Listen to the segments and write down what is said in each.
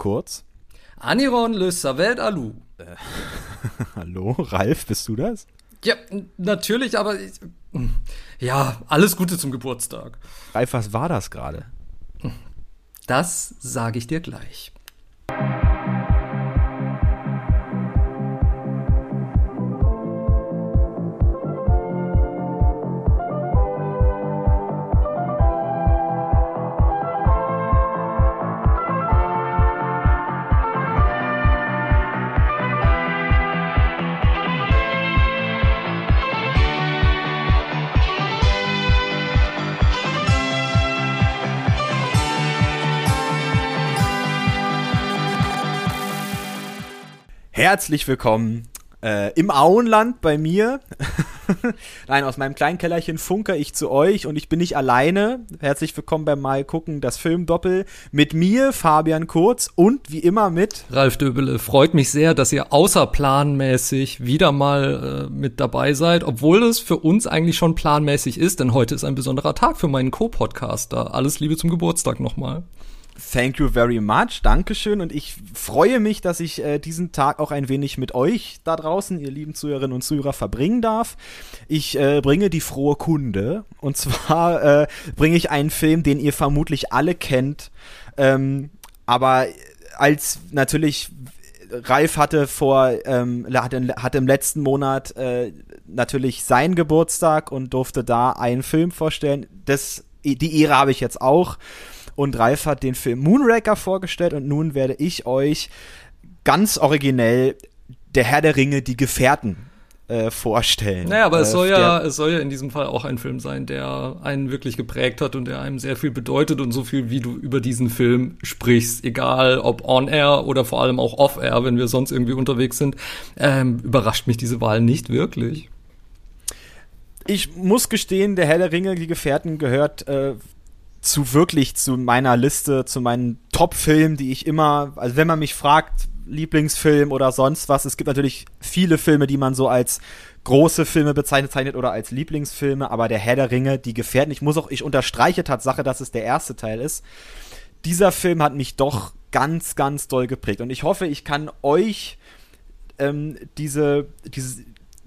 kurz. Aniron Le Savet. Äh, hallo, Ralf, bist du das? Ja, natürlich, aber ja, alles Gute zum Geburtstag. Ralf, was war das gerade? Das sage ich dir gleich. Herzlich willkommen äh, im Auenland bei mir. Nein, aus meinem kleinen Kellerchen funker ich zu euch und ich bin nicht alleine. Herzlich willkommen beim Mal gucken, das Filmdoppel mit mir, Fabian Kurz und wie immer mit Ralf Döbele. Freut mich sehr, dass ihr außerplanmäßig wieder mal äh, mit dabei seid, obwohl es für uns eigentlich schon planmäßig ist, denn heute ist ein besonderer Tag für meinen Co-Podcaster. Alles Liebe zum Geburtstag nochmal. Thank you very much. Dankeschön. Und ich freue mich, dass ich äh, diesen Tag auch ein wenig mit euch da draußen, ihr lieben Zuhörerinnen und Zuhörer, verbringen darf. Ich äh, bringe die frohe Kunde. Und zwar äh, bringe ich einen Film, den ihr vermutlich alle kennt. Ähm, aber als natürlich Ralf hatte vor, ähm, hatte, hatte im letzten Monat äh, natürlich seinen Geburtstag und durfte da einen Film vorstellen. Das, die Ehre habe ich jetzt auch. Und Ralf hat den Film Moonraker vorgestellt und nun werde ich euch ganz originell der Herr der Ringe, die Gefährten äh, vorstellen. Naja, aber äh, es soll ja, es soll ja in diesem Fall auch ein Film sein, der einen wirklich geprägt hat und der einem sehr viel bedeutet und so viel, wie du über diesen Film sprichst, egal ob on air oder vor allem auch off air, wenn wir sonst irgendwie unterwegs sind, ähm, überrascht mich diese Wahl nicht wirklich. Ich muss gestehen, der Herr der Ringe, die Gefährten gehört äh, zu wirklich zu meiner Liste, zu meinen Top-Filmen, die ich immer, also wenn man mich fragt, Lieblingsfilm oder sonst was, es gibt natürlich viele Filme, die man so als große Filme bezeichnet oder als Lieblingsfilme, aber der Herr der Ringe, die Gefährten, ich muss auch, ich unterstreiche Tatsache, dass es der erste Teil ist. Dieser Film hat mich doch ganz, ganz doll geprägt und ich hoffe, ich kann euch ähm, diese, diese,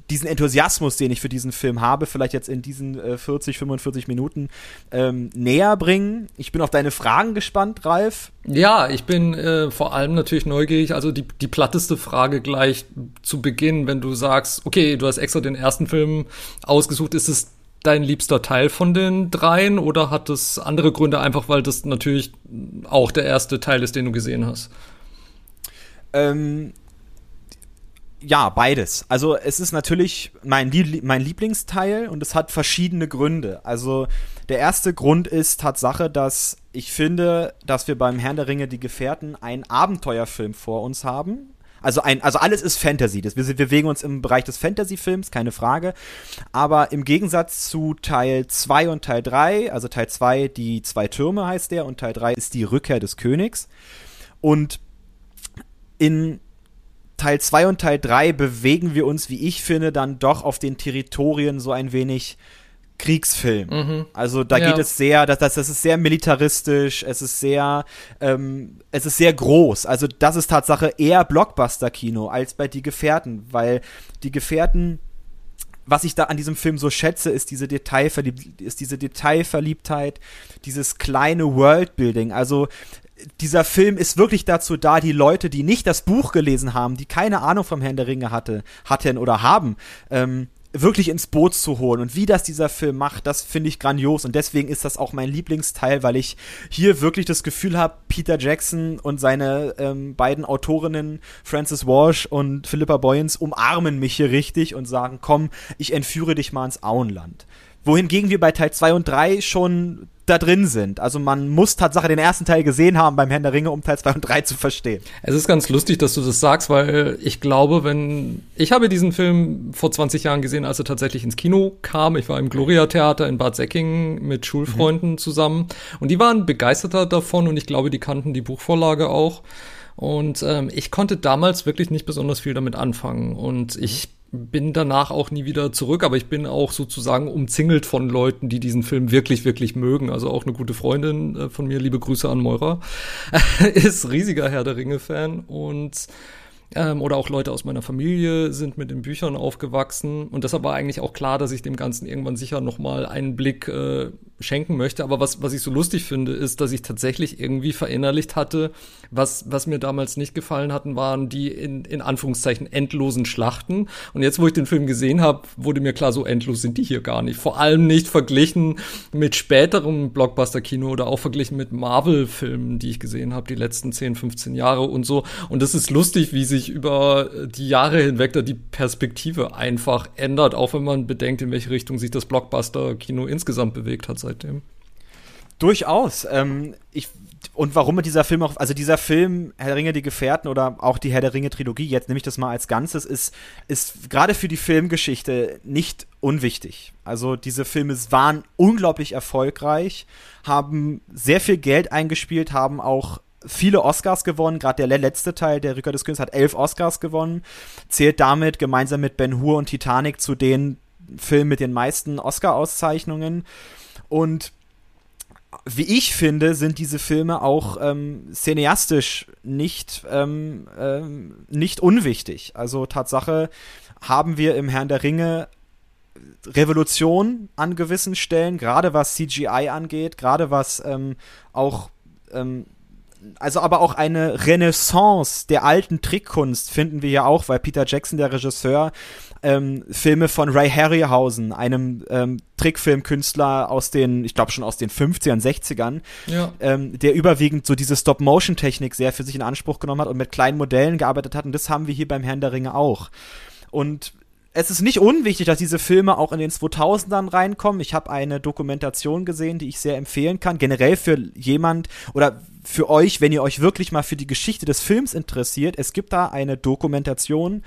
diesen Enthusiasmus, den ich für diesen Film habe, vielleicht jetzt in diesen äh, 40, 45 Minuten ähm, näher bringen. Ich bin auf deine Fragen gespannt, Ralf. Ja, ich bin äh, vor allem natürlich neugierig. Also die, die platteste Frage gleich zu Beginn, wenn du sagst, okay, du hast extra den ersten Film ausgesucht, ist es dein liebster Teil von den dreien oder hat es andere Gründe, einfach weil das natürlich auch der erste Teil ist, den du gesehen hast? Ähm, ja, beides. Also es ist natürlich mein, mein Lieblingsteil und es hat verschiedene Gründe. Also der erste Grund ist Tatsache, dass ich finde, dass wir beim Herrn der Ringe die Gefährten einen Abenteuerfilm vor uns haben. Also ein, also alles ist Fantasy. Das, wir, wir bewegen uns im Bereich des Fantasy-Films, keine Frage. Aber im Gegensatz zu Teil 2 und Teil 3, also Teil 2, die zwei Türme heißt der, und Teil 3 ist die Rückkehr des Königs. Und in Teil 2 und Teil 3 bewegen wir uns, wie ich finde, dann doch auf den Territorien so ein wenig Kriegsfilm. Mhm. Also da ja. geht es sehr, das, das, das ist sehr militaristisch, es ist sehr, ähm, es ist sehr groß. Also das ist Tatsache eher Blockbuster-Kino als bei Die Gefährten, weil Die Gefährten was ich da an diesem Film so schätze, ist diese, Detailverlieb ist diese Detailverliebtheit, dieses kleine Worldbuilding. Also dieser Film ist wirklich dazu da, die Leute, die nicht das Buch gelesen haben, die keine Ahnung vom Herrn der Ringe hatte, hatten oder haben, ähm, wirklich ins Boot zu holen. Und wie das dieser Film macht, das finde ich grandios. Und deswegen ist das auch mein Lieblingsteil, weil ich hier wirklich das Gefühl habe, Peter Jackson und seine ähm, beiden Autorinnen, Frances Walsh und Philippa Boyens, umarmen mich hier richtig und sagen, komm, ich entführe dich mal ins Auenland wohingegen wir bei Teil 2 und 3 schon da drin sind. Also man muss Tatsache den ersten Teil gesehen haben beim Herrn der Ringe, um Teil 2 und 3 zu verstehen. Es ist ganz lustig, dass du das sagst, weil ich glaube, wenn ich habe diesen Film vor 20 Jahren gesehen, als er tatsächlich ins Kino kam. Ich war im Gloria Theater in Bad Säckingen mit Schulfreunden mhm. zusammen und die waren begeisterter davon und ich glaube, die kannten die Buchvorlage auch. Und ähm, ich konnte damals wirklich nicht besonders viel damit anfangen. Und ich bin danach auch nie wieder zurück, aber ich bin auch sozusagen umzingelt von Leuten, die diesen Film wirklich, wirklich mögen. Also auch eine gute Freundin äh, von mir, liebe Grüße an Moira, ist riesiger Herr der Ringe-Fan und ähm, oder auch Leute aus meiner Familie sind mit den Büchern aufgewachsen. Und deshalb war eigentlich auch klar, dass ich dem Ganzen irgendwann sicher nochmal einen Blick äh, schenken möchte. Aber was, was ich so lustig finde, ist, dass ich tatsächlich irgendwie verinnerlicht hatte, was, was mir damals nicht gefallen hatten, waren die in, in Anführungszeichen endlosen Schlachten. Und jetzt, wo ich den Film gesehen habe, wurde mir klar, so endlos sind die hier gar nicht. Vor allem nicht verglichen mit späterem Blockbuster-Kino oder auch verglichen mit Marvel-Filmen, die ich gesehen habe, die letzten 10, 15 Jahre und so. Und das ist lustig, wie sich über die Jahre hinweg da die Perspektive einfach ändert, auch wenn man bedenkt, in welche Richtung sich das Blockbuster-Kino insgesamt bewegt hat seitdem. Durchaus. Ähm, ich, und warum dieser Film auch, also dieser Film, Herr der Ringe, die Gefährten oder auch die Herr der Ringe Trilogie, jetzt nehme ich das mal als Ganzes, ist, ist gerade für die Filmgeschichte nicht unwichtig. Also diese Filme waren unglaublich erfolgreich, haben sehr viel Geld eingespielt, haben auch viele Oscars gewonnen. Gerade der letzte Teil, der Rückkehr des Königs, hat elf Oscars gewonnen. Zählt damit gemeinsam mit Ben Hur und Titanic zu den Filmen mit den meisten Oscar-Auszeichnungen. Und wie ich finde, sind diese Filme auch ähm, cineastisch nicht, ähm, ähm, nicht unwichtig. Also Tatsache haben wir im Herrn der Ringe Revolution an gewissen Stellen, gerade was CGI angeht, gerade was ähm, auch ähm, also aber auch eine Renaissance der alten Trickkunst finden wir ja auch, weil Peter Jackson, der Regisseur, ähm, Filme von Ray Harryhausen, einem ähm, Trickfilmkünstler aus den, ich glaube schon aus den 50ern, 60ern, ja. ähm, der überwiegend so diese Stop-Motion-Technik sehr für sich in Anspruch genommen hat und mit kleinen Modellen gearbeitet hat. Und das haben wir hier beim Herrn der Ringe auch. Und es ist nicht unwichtig, dass diese Filme auch in den 2000ern reinkommen. Ich habe eine Dokumentation gesehen, die ich sehr empfehlen kann. Generell für jemand oder für euch, wenn ihr euch wirklich mal für die Geschichte des Films interessiert. Es gibt da eine Dokumentation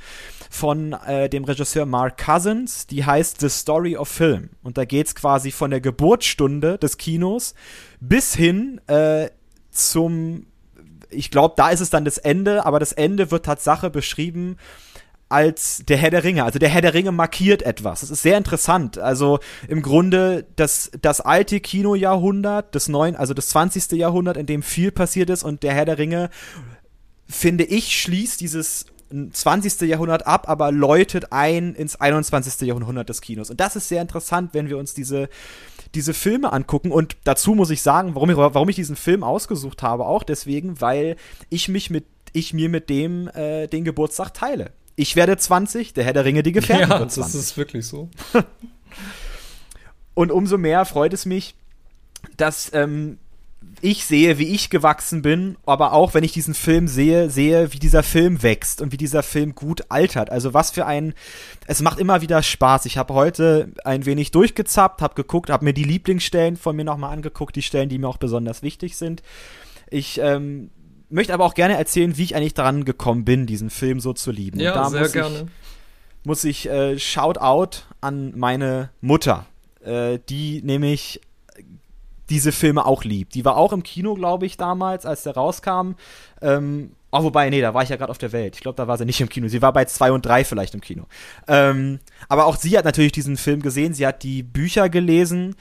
von äh, dem Regisseur Mark Cousins, die heißt The Story of Film. Und da geht es quasi von der Geburtsstunde des Kinos bis hin äh, zum ich glaube, da ist es dann das Ende, aber das Ende wird Tatsache beschrieben als der Herr der Ringe. Also der Herr der Ringe markiert etwas. Das ist sehr interessant. Also im Grunde das, das alte Kinojahrhundert, das neuen, also das 20. Jahrhundert, in dem viel passiert ist und der Herr der Ringe, finde ich, schließt dieses 20. Jahrhundert ab, aber läutet ein ins 21. Jahrhundert des Kinos. Und das ist sehr interessant, wenn wir uns diese, diese Filme angucken. Und dazu muss ich sagen, warum ich, warum ich diesen Film ausgesucht habe, auch deswegen, weil ich mich mit, ich mir mit dem äh, den Geburtstag teile ich werde 20, der Herr der Ringe, die Gefährten ja, wird 20. das ist wirklich so. Und umso mehr freut es mich, dass ähm, ich sehe, wie ich gewachsen bin, aber auch, wenn ich diesen Film sehe, sehe, wie dieser Film wächst und wie dieser Film gut altert. Also was für ein, es macht immer wieder Spaß. Ich habe heute ein wenig durchgezappt, habe geguckt, habe mir die Lieblingsstellen von mir nochmal angeguckt, die Stellen, die mir auch besonders wichtig sind. Ich ähm, möchte aber auch gerne erzählen, wie ich eigentlich daran gekommen bin, diesen Film so zu lieben. Ja, da sehr muss gerne. Ich, muss ich äh, Shout out an meine Mutter, äh, die nämlich diese Filme auch liebt. Die war auch im Kino, glaube ich, damals, als der rauskam. Ähm, oh, wobei, nee, da war ich ja gerade auf der Welt. Ich glaube, da war sie nicht im Kino. Sie war bei zwei und drei vielleicht im Kino. Ähm, aber auch sie hat natürlich diesen Film gesehen. Sie hat die Bücher gelesen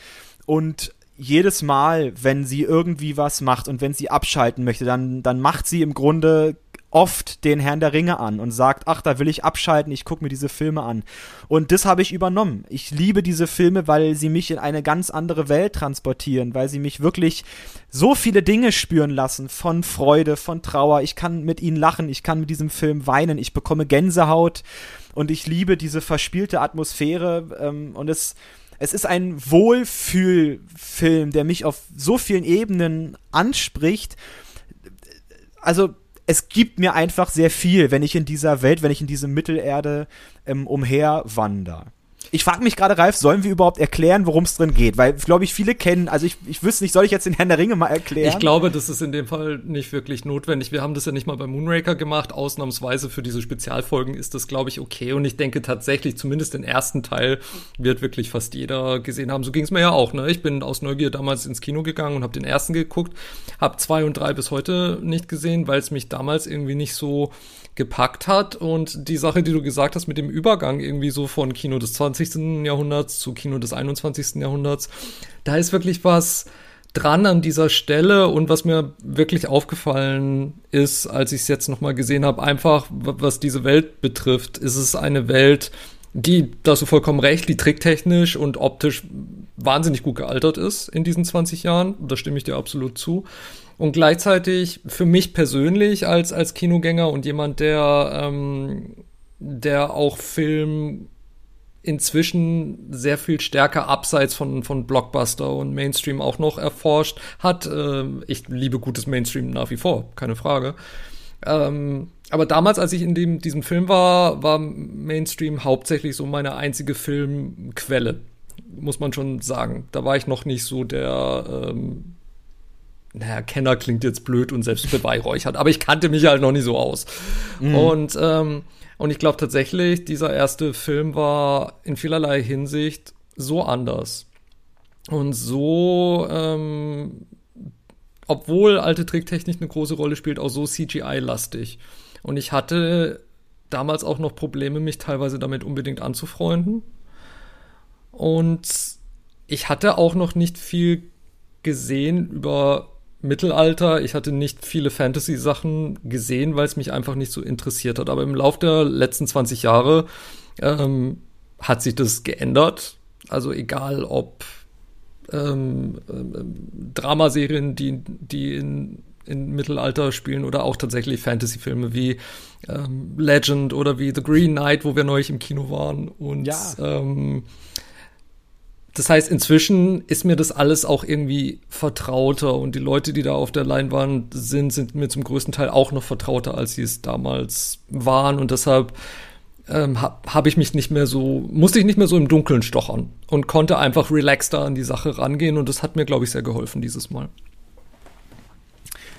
und jedes Mal, wenn sie irgendwie was macht und wenn sie abschalten möchte, dann, dann macht sie im Grunde oft den Herrn der Ringe an und sagt, ach, da will ich abschalten, ich gucke mir diese Filme an. Und das habe ich übernommen. Ich liebe diese Filme, weil sie mich in eine ganz andere Welt transportieren, weil sie mich wirklich so viele Dinge spüren lassen, von Freude, von Trauer. Ich kann mit ihnen lachen, ich kann mit diesem Film weinen, ich bekomme Gänsehaut und ich liebe diese verspielte Atmosphäre ähm, und es es ist ein Wohlfühlfilm, der mich auf so vielen Ebenen anspricht. Also es gibt mir einfach sehr viel, wenn ich in dieser Welt, wenn ich in diese Mittelerde ähm, umherwandere. Ich frage mich gerade, Ralf, sollen wir überhaupt erklären, worum es drin geht? Weil, glaube ich, viele kennen, also ich, ich wüsste nicht, soll ich jetzt den Herrn der Ringe mal erklären? Ich glaube, das ist in dem Fall nicht wirklich notwendig. Wir haben das ja nicht mal bei Moonraker gemacht. Ausnahmsweise für diese Spezialfolgen ist das, glaube ich, okay. Und ich denke tatsächlich, zumindest den ersten Teil wird wirklich fast jeder gesehen haben. So ging es mir ja auch. Ne? Ich bin aus Neugier damals ins Kino gegangen und habe den ersten geguckt, habe zwei und drei bis heute nicht gesehen, weil es mich damals irgendwie nicht so gepackt hat. Und die Sache, die du gesagt hast mit dem Übergang irgendwie so von Kino des 20. Jahrhunderts zu Kino des 21. Jahrhunderts, da ist wirklich was dran an dieser Stelle und was mir wirklich aufgefallen ist, als ich es jetzt nochmal gesehen habe, einfach was diese Welt betrifft, ist es eine Welt, die, da hast du vollkommen recht, die tricktechnisch und optisch wahnsinnig gut gealtert ist in diesen 20 Jahren. Da stimme ich dir absolut zu. Und gleichzeitig für mich persönlich als, als Kinogänger und jemand, der, ähm, der auch Film inzwischen sehr viel stärker abseits von, von Blockbuster und Mainstream auch noch erforscht hat. Ähm, ich liebe gutes Mainstream nach wie vor, keine Frage. Ähm, aber damals, als ich in dem, diesem Film war, war Mainstream hauptsächlich so meine einzige Filmquelle, muss man schon sagen. Da war ich noch nicht so der ähm, naja, Kenner klingt jetzt blöd und selbst beweihräuchert, aber ich kannte mich halt noch nicht so aus. Mhm. Und, ähm, und ich glaube tatsächlich, dieser erste Film war in vielerlei Hinsicht so anders. Und so, ähm, obwohl alte Tricktechnik eine große Rolle spielt, auch so CGI-lastig. Und ich hatte damals auch noch Probleme, mich teilweise damit unbedingt anzufreunden. Und ich hatte auch noch nicht viel gesehen über Mittelalter. Ich hatte nicht viele Fantasy-Sachen gesehen, weil es mich einfach nicht so interessiert hat. Aber im Laufe der letzten 20 Jahre ähm, hat sich das geändert. Also egal ob ähm, ähm, Dramaserien, die, die in, in Mittelalter spielen oder auch tatsächlich Fantasy-Filme wie ähm, Legend oder wie The Green Knight, wo wir neulich im Kino waren. Und ja. ähm, das heißt, inzwischen ist mir das alles auch irgendwie vertrauter und die Leute, die da auf der Leinwand sind, sind mir zum größten Teil auch noch vertrauter, als sie es damals waren. Und deshalb ähm, habe hab ich mich nicht mehr so, musste ich nicht mehr so im Dunkeln stochern und konnte einfach relaxter an die Sache rangehen. Und das hat mir, glaube ich, sehr geholfen dieses Mal.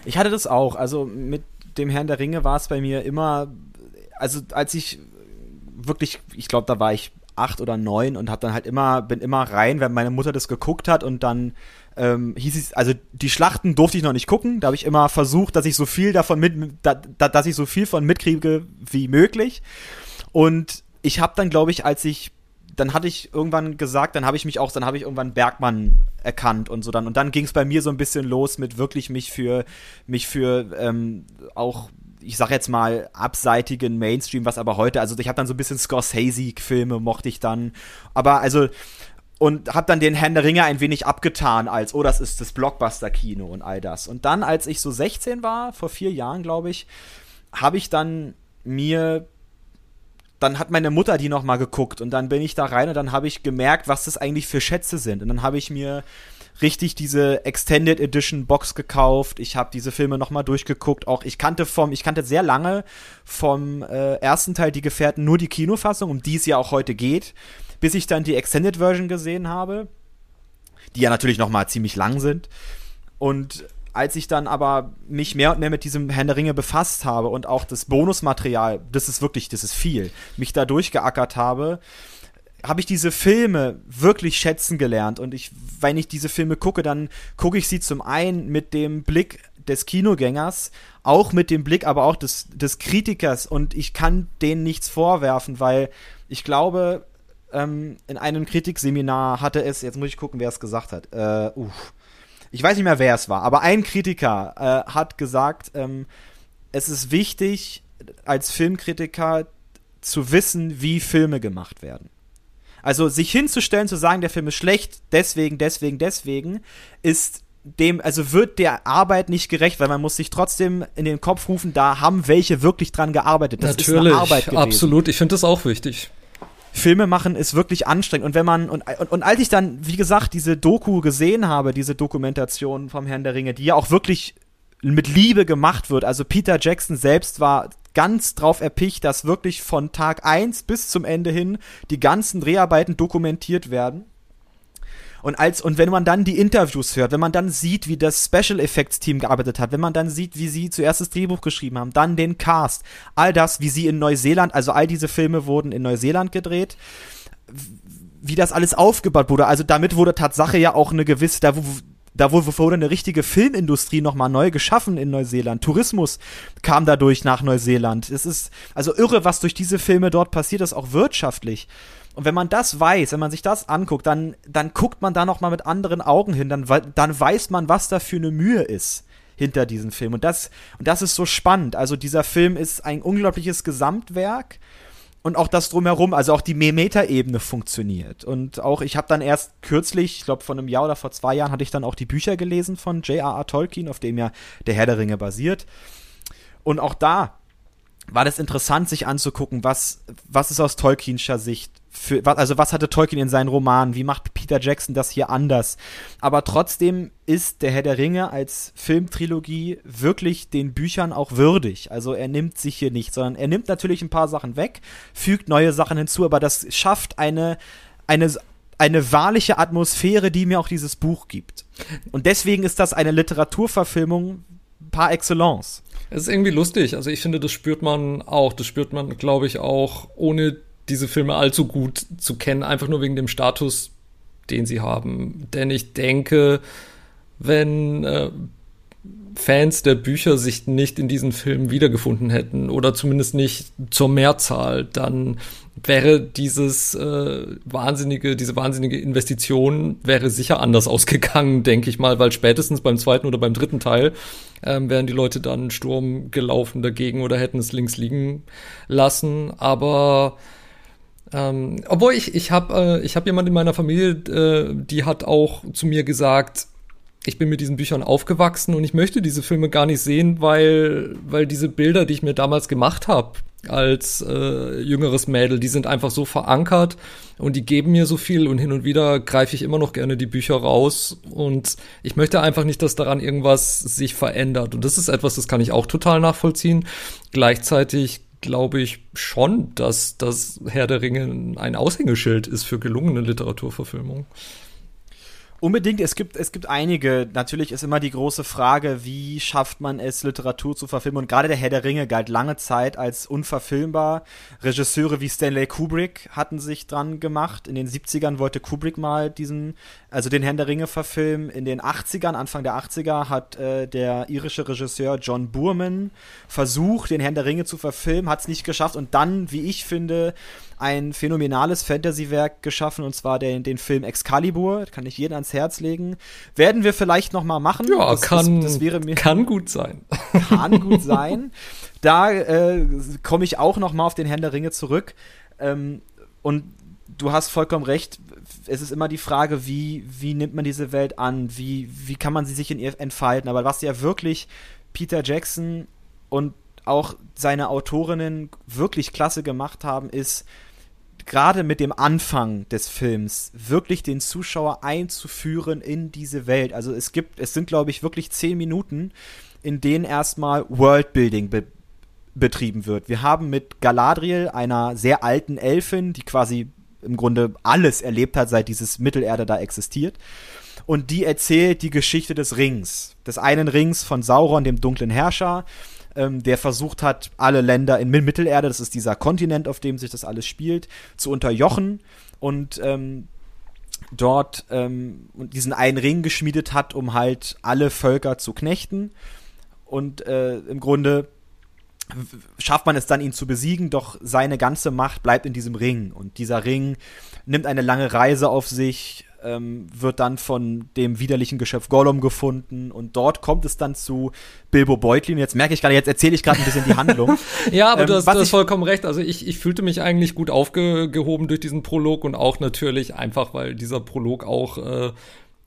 Ich hatte das auch, also mit dem Herrn der Ringe war es bei mir immer, also als ich wirklich, ich glaube, da war ich acht oder neun und hab dann halt immer, bin immer rein, wenn meine Mutter das geguckt hat und dann ähm, hieß es, also die Schlachten durfte ich noch nicht gucken, da habe ich immer versucht, dass ich so viel davon mit, da, da, dass ich so viel von mitkriege wie möglich. Und ich habe dann, glaube ich, als ich dann hatte ich irgendwann gesagt, dann habe ich mich auch, dann habe ich irgendwann Bergmann erkannt und so dann. Und dann ging es bei mir so ein bisschen los mit wirklich mich für, mich für ähm, auch ich sag jetzt mal, abseitigen Mainstream, was aber heute, also ich habe dann so ein bisschen Scorsese-Filme mochte ich dann, aber also und habe dann den Herrn der Ringe ein wenig abgetan als, oh, das ist das Blockbuster-Kino und all das. Und dann, als ich so 16 war, vor vier Jahren, glaube ich, habe ich dann mir dann hat meine Mutter die noch mal geguckt und dann bin ich da rein und dann habe ich gemerkt, was das eigentlich für Schätze sind. Und dann habe ich mir richtig diese Extended Edition Box gekauft. Ich habe diese Filme nochmal durchgeguckt. Auch ich kannte vom, ich kannte sehr lange vom äh, ersten Teil die Gefährten nur die Kinofassung, um die es ja auch heute geht, bis ich dann die Extended Version gesehen habe, die ja natürlich nochmal ziemlich lang sind. Und als ich dann aber mich mehr und mehr mit diesem Herrn der Ringe befasst habe und auch das Bonusmaterial, das ist wirklich, das ist viel, mich da durchgeackert habe, habe ich diese Filme wirklich schätzen gelernt. Und ich, wenn ich diese Filme gucke, dann gucke ich sie zum einen mit dem Blick des Kinogängers, auch mit dem Blick aber auch des, des Kritikers. Und ich kann denen nichts vorwerfen, weil ich glaube, ähm, in einem Kritikseminar hatte es, jetzt muss ich gucken, wer es gesagt hat. Äh, uff. Ich weiß nicht mehr, wer es war, aber ein Kritiker äh, hat gesagt, ähm, es ist wichtig, als Filmkritiker zu wissen, wie Filme gemacht werden. Also sich hinzustellen, zu sagen, der Film ist schlecht, deswegen, deswegen, deswegen, ist dem, also wird der Arbeit nicht gerecht, weil man muss sich trotzdem in den Kopf rufen, da haben welche wirklich dran gearbeitet. Das Natürlich, ist eine Arbeit gewesen. absolut. Ich finde das auch wichtig. Filme machen ist wirklich anstrengend. Und wenn man, und, und, und als ich dann, wie gesagt, diese Doku gesehen habe, diese Dokumentation vom Herrn der Ringe, die ja auch wirklich mit Liebe gemacht wird. Also Peter Jackson selbst war ganz drauf erpicht, dass wirklich von Tag eins bis zum Ende hin die ganzen Dreharbeiten dokumentiert werden. Und als, und wenn man dann die Interviews hört, wenn man dann sieht, wie das Special Effects Team gearbeitet hat, wenn man dann sieht, wie sie zuerst das Drehbuch geschrieben haben, dann den Cast, all das, wie sie in Neuseeland, also all diese Filme wurden in Neuseeland gedreht, wie das alles aufgebaut wurde. Also damit wurde Tatsache ja auch eine gewisse, da, da wurde eine richtige Filmindustrie nochmal neu geschaffen in Neuseeland. Tourismus kam dadurch nach Neuseeland. Es ist also irre, was durch diese Filme dort passiert ist, auch wirtschaftlich. Und wenn man das weiß, wenn man sich das anguckt, dann, dann guckt man da nochmal mit anderen Augen hin, dann, dann weiß man, was da für eine Mühe ist hinter diesem Film. Und das, und das ist so spannend. Also dieser Film ist ein unglaubliches Gesamtwerk und auch das drumherum, also auch die Metaebene funktioniert. Und auch ich habe dann erst kürzlich, ich glaube vor einem Jahr oder vor zwei Jahren, hatte ich dann auch die Bücher gelesen von J.R.R. Tolkien, auf dem ja der Herr der Ringe basiert. Und auch da war das interessant, sich anzugucken, was, was ist aus Tolkienscher Sicht für, also was hatte Tolkien in seinen Romanen? Wie macht Peter Jackson das hier anders? Aber trotzdem ist der Herr der Ringe als Filmtrilogie wirklich den Büchern auch würdig. Also er nimmt sich hier nicht, sondern er nimmt natürlich ein paar Sachen weg, fügt neue Sachen hinzu, aber das schafft eine, eine, eine wahrliche Atmosphäre, die mir auch dieses Buch gibt. Und deswegen ist das eine Literaturverfilmung par excellence. Es ist irgendwie lustig. Also ich finde, das spürt man auch. Das spürt man, glaube ich, auch ohne diese Filme allzu gut zu kennen, einfach nur wegen dem Status, den sie haben. Denn ich denke, wenn äh, Fans der Bücher sich nicht in diesen Filmen wiedergefunden hätten oder zumindest nicht zur Mehrzahl, dann wäre dieses äh, wahnsinnige, diese wahnsinnige Investition wäre sicher anders ausgegangen, denke ich mal, weil spätestens beim zweiten oder beim dritten Teil ähm, wären die Leute dann Sturm gelaufen dagegen oder hätten es links liegen lassen. Aber ähm, obwohl ich, ich habe äh, ich hab jemand in meiner Familie, äh, die hat auch zu mir gesagt, ich bin mit diesen Büchern aufgewachsen und ich möchte diese Filme gar nicht sehen, weil, weil diese Bilder, die ich mir damals gemacht habe als äh, jüngeres Mädel, die sind einfach so verankert und die geben mir so viel und hin und wieder greife ich immer noch gerne die Bücher raus und ich möchte einfach nicht, dass daran irgendwas sich verändert und das ist etwas, das kann ich auch total nachvollziehen. Gleichzeitig glaube ich schon, dass das Herr der Ringe ein Aushängeschild ist für gelungene Literaturverfilmung. Unbedingt, es gibt, es gibt einige. Natürlich ist immer die große Frage, wie schafft man es, Literatur zu verfilmen? Und gerade der Herr der Ringe galt lange Zeit als unverfilmbar. Regisseure wie Stanley Kubrick hatten sich dran gemacht. In den 70ern wollte Kubrick mal diesen, also den Herrn der Ringe verfilmen. In den 80ern, Anfang der 80er, hat äh, der irische Regisseur John Boorman versucht, den Herrn der Ringe zu verfilmen, hat es nicht geschafft. Und dann, wie ich finde, ein phänomenales Fantasy-Werk geschaffen, und zwar den, den Film Excalibur. Kann ich jeden ans Herz legen. Werden wir vielleicht noch mal machen. Ja, das, kann, das, das wäre mir, kann gut sein. Kann gut sein. Da äh, komme ich auch noch mal auf den Herrn der Ringe zurück. Ähm, und du hast vollkommen recht. Es ist immer die Frage, wie, wie nimmt man diese Welt an? Wie, wie kann man sie sich in ihr entfalten? Aber was ja wirklich Peter Jackson und auch seine Autorinnen wirklich klasse gemacht haben, ist, gerade mit dem Anfang des Films wirklich den Zuschauer einzuführen in diese Welt. Also es gibt, es sind glaube ich wirklich zehn Minuten, in denen erstmal Worldbuilding be betrieben wird. Wir haben mit Galadriel, einer sehr alten Elfin, die quasi im Grunde alles erlebt hat, seit dieses Mittelerde da existiert. Und die erzählt die Geschichte des Rings. Des einen Rings von Sauron, dem dunklen Herrscher ähm, der versucht hat, alle Länder in Mittelerde, das ist dieser Kontinent, auf dem sich das alles spielt, zu unterjochen und ähm, dort ähm, diesen einen Ring geschmiedet hat, um halt alle Völker zu knechten. Und äh, im Grunde schafft man es dann, ihn zu besiegen, doch seine ganze Macht bleibt in diesem Ring. Und dieser Ring nimmt eine lange Reise auf sich, ähm, wird dann von dem widerlichen Geschöpf Gollum gefunden und dort kommt es dann zu Bilbo Beutlin. Jetzt merke ich gerade, jetzt erzähle ich gerade ein bisschen die Handlung. ja, aber ähm, du hast, du hast vollkommen recht. Also ich, ich fühlte mich eigentlich gut aufgehoben durch diesen Prolog und auch natürlich einfach, weil dieser Prolog auch äh,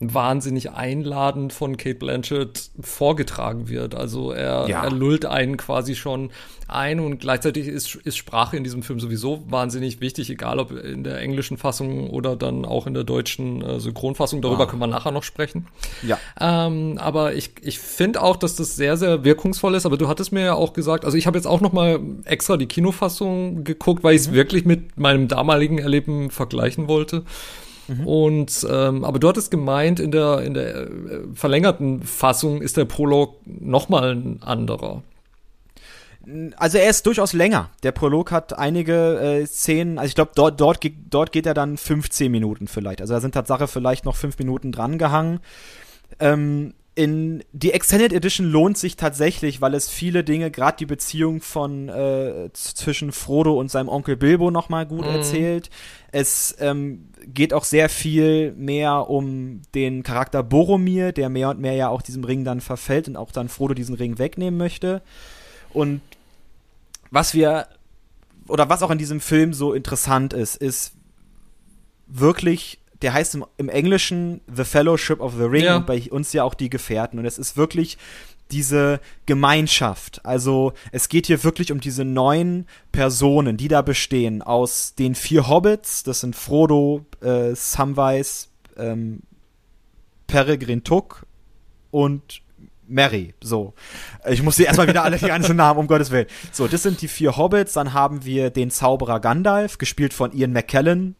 wahnsinnig einladend von Kate Blanchett vorgetragen wird. Also er, Ja. er lullt einen quasi schon ein und gleichzeitig ist, ist Sprache in diesem Film sowieso wahnsinnig wichtig, egal ob in der englischen Fassung oder dann auch in der deutschen äh, Synchronfassung. Darüber Ah. können wir nachher noch sprechen. Ja. Ähm, aber ich, ich finde auch, dass das sehr, sehr wirkungsvoll ist. Aber du hattest mir ja auch gesagt, also ich habe jetzt auch noch mal extra die Kinofassung geguckt, weil ich es wirklich mit meinem damaligen Erleben vergleichen wollte. Und ähm, aber du hattest gemeint, in der in der äh, verlängerten Fassung ist der Prolog noch mal ein anderer. Also er ist durchaus länger. Der Prolog hat einige äh, Szenen, also ich glaube, dort, dort, dort geht er dann 15 Minuten vielleicht. Also da sind Tatsache vielleicht noch fünf Minuten dran gehangen. Ähm, in die Extended Edition lohnt sich tatsächlich, weil es viele Dinge, gerade die Beziehung von äh, zwischen Frodo und seinem Onkel Bilbo nochmal gut Mhm. erzählt. Es ähm, geht auch sehr viel mehr um den Charakter Boromir, der mehr und mehr ja auch diesem Ring dann verfällt und auch dann Frodo diesen Ring wegnehmen möchte. Und was wir oder was auch in diesem Film so interessant ist, ist wirklich, der heißt im, im Englischen The Fellowship of the Ring Ja. und bei uns ja auch die Gefährten. Und es ist wirklich diese Gemeinschaft. Also es geht hier wirklich um diese neun Personen, die da bestehen aus den vier Hobbits. Das sind Frodo, äh, Samwise, ähm, Peregrin Took und Mary. So. Ich muss sie erstmal wieder alle die ganzen Namen, um Gottes Willen. So, das sind die vier Hobbits. Dann haben wir den Zauberer Gandalf, gespielt von Ian McKellen.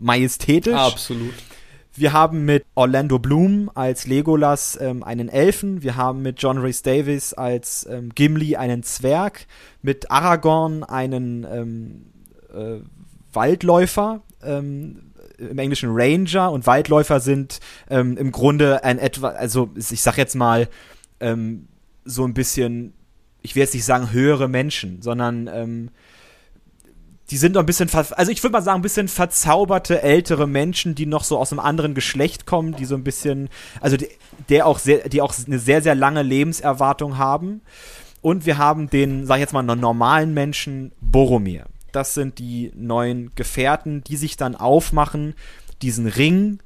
Majestätisch. Absolut. Wir haben mit Orlando Bloom als Legolas ähm, einen Elfen. Wir haben mit John Rhys Davis als ähm, Gimli einen Zwerg. Mit Aragorn einen ähm, äh, Waldläufer. Ähm, Im Englischen Ranger. Und Waldläufer sind ähm, im Grunde ein etwa, also ich sag jetzt mal, ähm, so ein bisschen, ich will jetzt nicht sagen höhere Menschen, sondern ähm, die sind noch ein bisschen, also ich würde mal sagen, ein bisschen verzauberte ältere Menschen, die noch so aus einem anderen Geschlecht kommen, die so ein bisschen, also die, der auch sehr, die auch eine sehr, sehr lange Lebenserwartung haben. Und wir haben den, sag ich jetzt mal, normalen Menschen, Boromir. Das sind die neuen Gefährten, die sich dann aufmachen, diesen Ring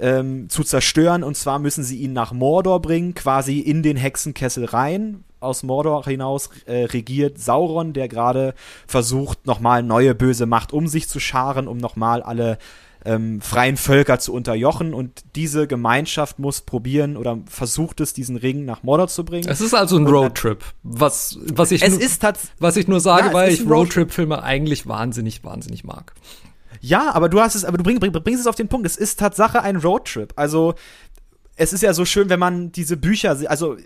ähm, zu zerstören. Und zwar müssen sie ihn nach Mordor bringen, quasi in den Hexenkessel rein. Aus Mordor hinaus äh, regiert Sauron, der gerade versucht, nochmal neue böse Macht um sich zu scharen, um nochmal alle ähm, freien Völker zu unterjochen. Und diese Gemeinschaft muss probieren oder versucht es, diesen Ring nach Mordor zu bringen. Es ist also ein Roadtrip. Was, was ich, Es nur, ist was ich nur sage, Ja, weil ich. Roadtrip-Filme eigentlich wahnsinnig, wahnsinnig mag. Ja, aber du hast es, aber du bring, bring, bringst es auf den Punkt. Es ist Tatsache ein Roadtrip. Also es ist ja so schön, wenn man diese Bücher, also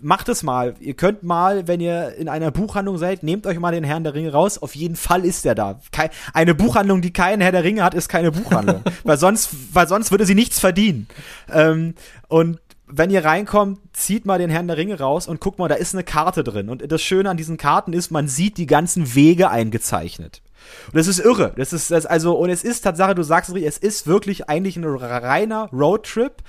macht es mal. Ihr könnt mal, wenn ihr in einer Buchhandlung seid, nehmt euch mal den Herrn der Ringe raus. Auf jeden Fall ist der da. Kei eine Buchhandlung, die keinen Herr der Ringe hat, ist keine Buchhandlung, weil sonst, weil sonst würde sie nichts verdienen. Ähm, und wenn ihr reinkommt, zieht mal den Herrn der Ringe raus und guckt mal, da ist eine Karte drin. Und das Schöne an diesen Karten ist, man sieht die ganzen Wege eingezeichnet. Und das ist irre. Das ist das also und es ist Tatsache, du sagst es es ist wirklich eigentlich ein reiner Roadtrip.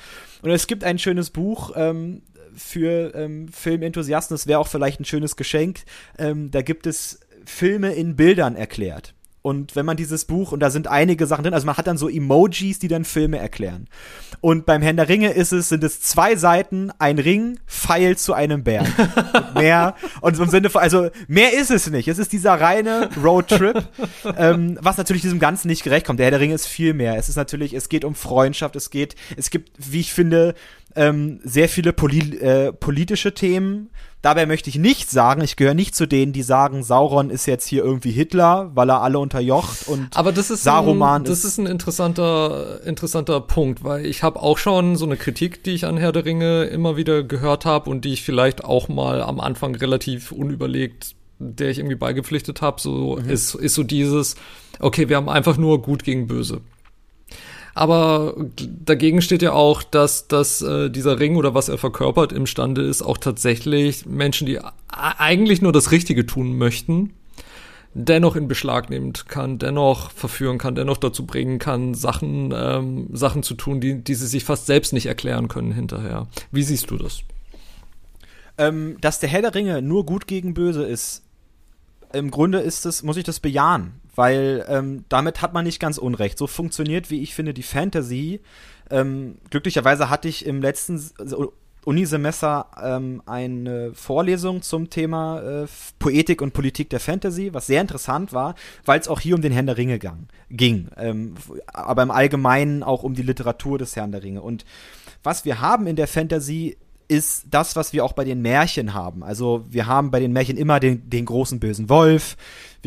Und es gibt ein schönes Buch ähm, für ähm, Filmenthusiasten. Das wäre auch vielleicht ein schönes Geschenk. Ähm, da gibt es Filme in Bildern erklärt. Und wenn man dieses Buch, und da sind einige Sachen drin, also man hat dann so Emojis, die dann Filme erklären. Und beim Herrn der Ringe ist es, sind es zwei Seiten, ein Ring, Pfeil zu einem. Und mehr, und im Sinne von, also mehr ist es nicht. Es ist dieser reine Roadtrip, ähm, was natürlich diesem Ganzen nicht gerecht kommt. Der Herr der Ringe ist viel mehr. Es ist natürlich, es geht um Freundschaft, es geht, es gibt, wie ich finde, ähm, sehr viele poli äh, politische Themen. Dabei möchte ich nicht sagen, ich gehöre nicht zu denen, die sagen, Sauron ist jetzt hier irgendwie Hitler, weil er alle unterjocht und Aber das ist Saruman ein, das ist- ist ein interessanter interessanter Punkt, weil ich habe auch schon so eine Kritik, die ich an Herr der Ringe immer wieder gehört habe und die ich vielleicht auch mal am Anfang relativ unüberlegt, der ich irgendwie beigepflichtet habe, so Mhm. ist ist so dieses okay, wir haben einfach nur gut gegen böse. Aber dagegen steht ja auch, dass, dass äh, dieser Ring oder was er verkörpert imstande ist, auch tatsächlich Menschen, die eigentlich nur das Richtige tun möchten, dennoch in Beschlag nehmen kann, dennoch verführen kann, dennoch dazu bringen kann, Sachen, ähm, Sachen zu tun, die, die sie sich fast selbst nicht erklären können hinterher. Wie siehst du das? ähm, dass der Herr der Ringe nur gut gegen böse ist, im Grunde ist es, muss ich das bejahen, weil ähm, damit hat man nicht ganz unrecht. So funktioniert, wie ich finde, die Fantasy Ähm, glücklicherweise hatte ich im letzten Unisemester ähm, eine Vorlesung zum Thema äh, Poetik und Politik der Fantasy, was sehr interessant war, weil es auch hier um den Herrn der Ringe gang, ging, ähm, aber im Allgemeinen auch um die Literatur des Herrn der Ringe. Und was wir haben in der Fantasy ist das, was wir auch bei den Märchen haben. Also wir haben bei den Märchen immer den, den großen bösen Wolf,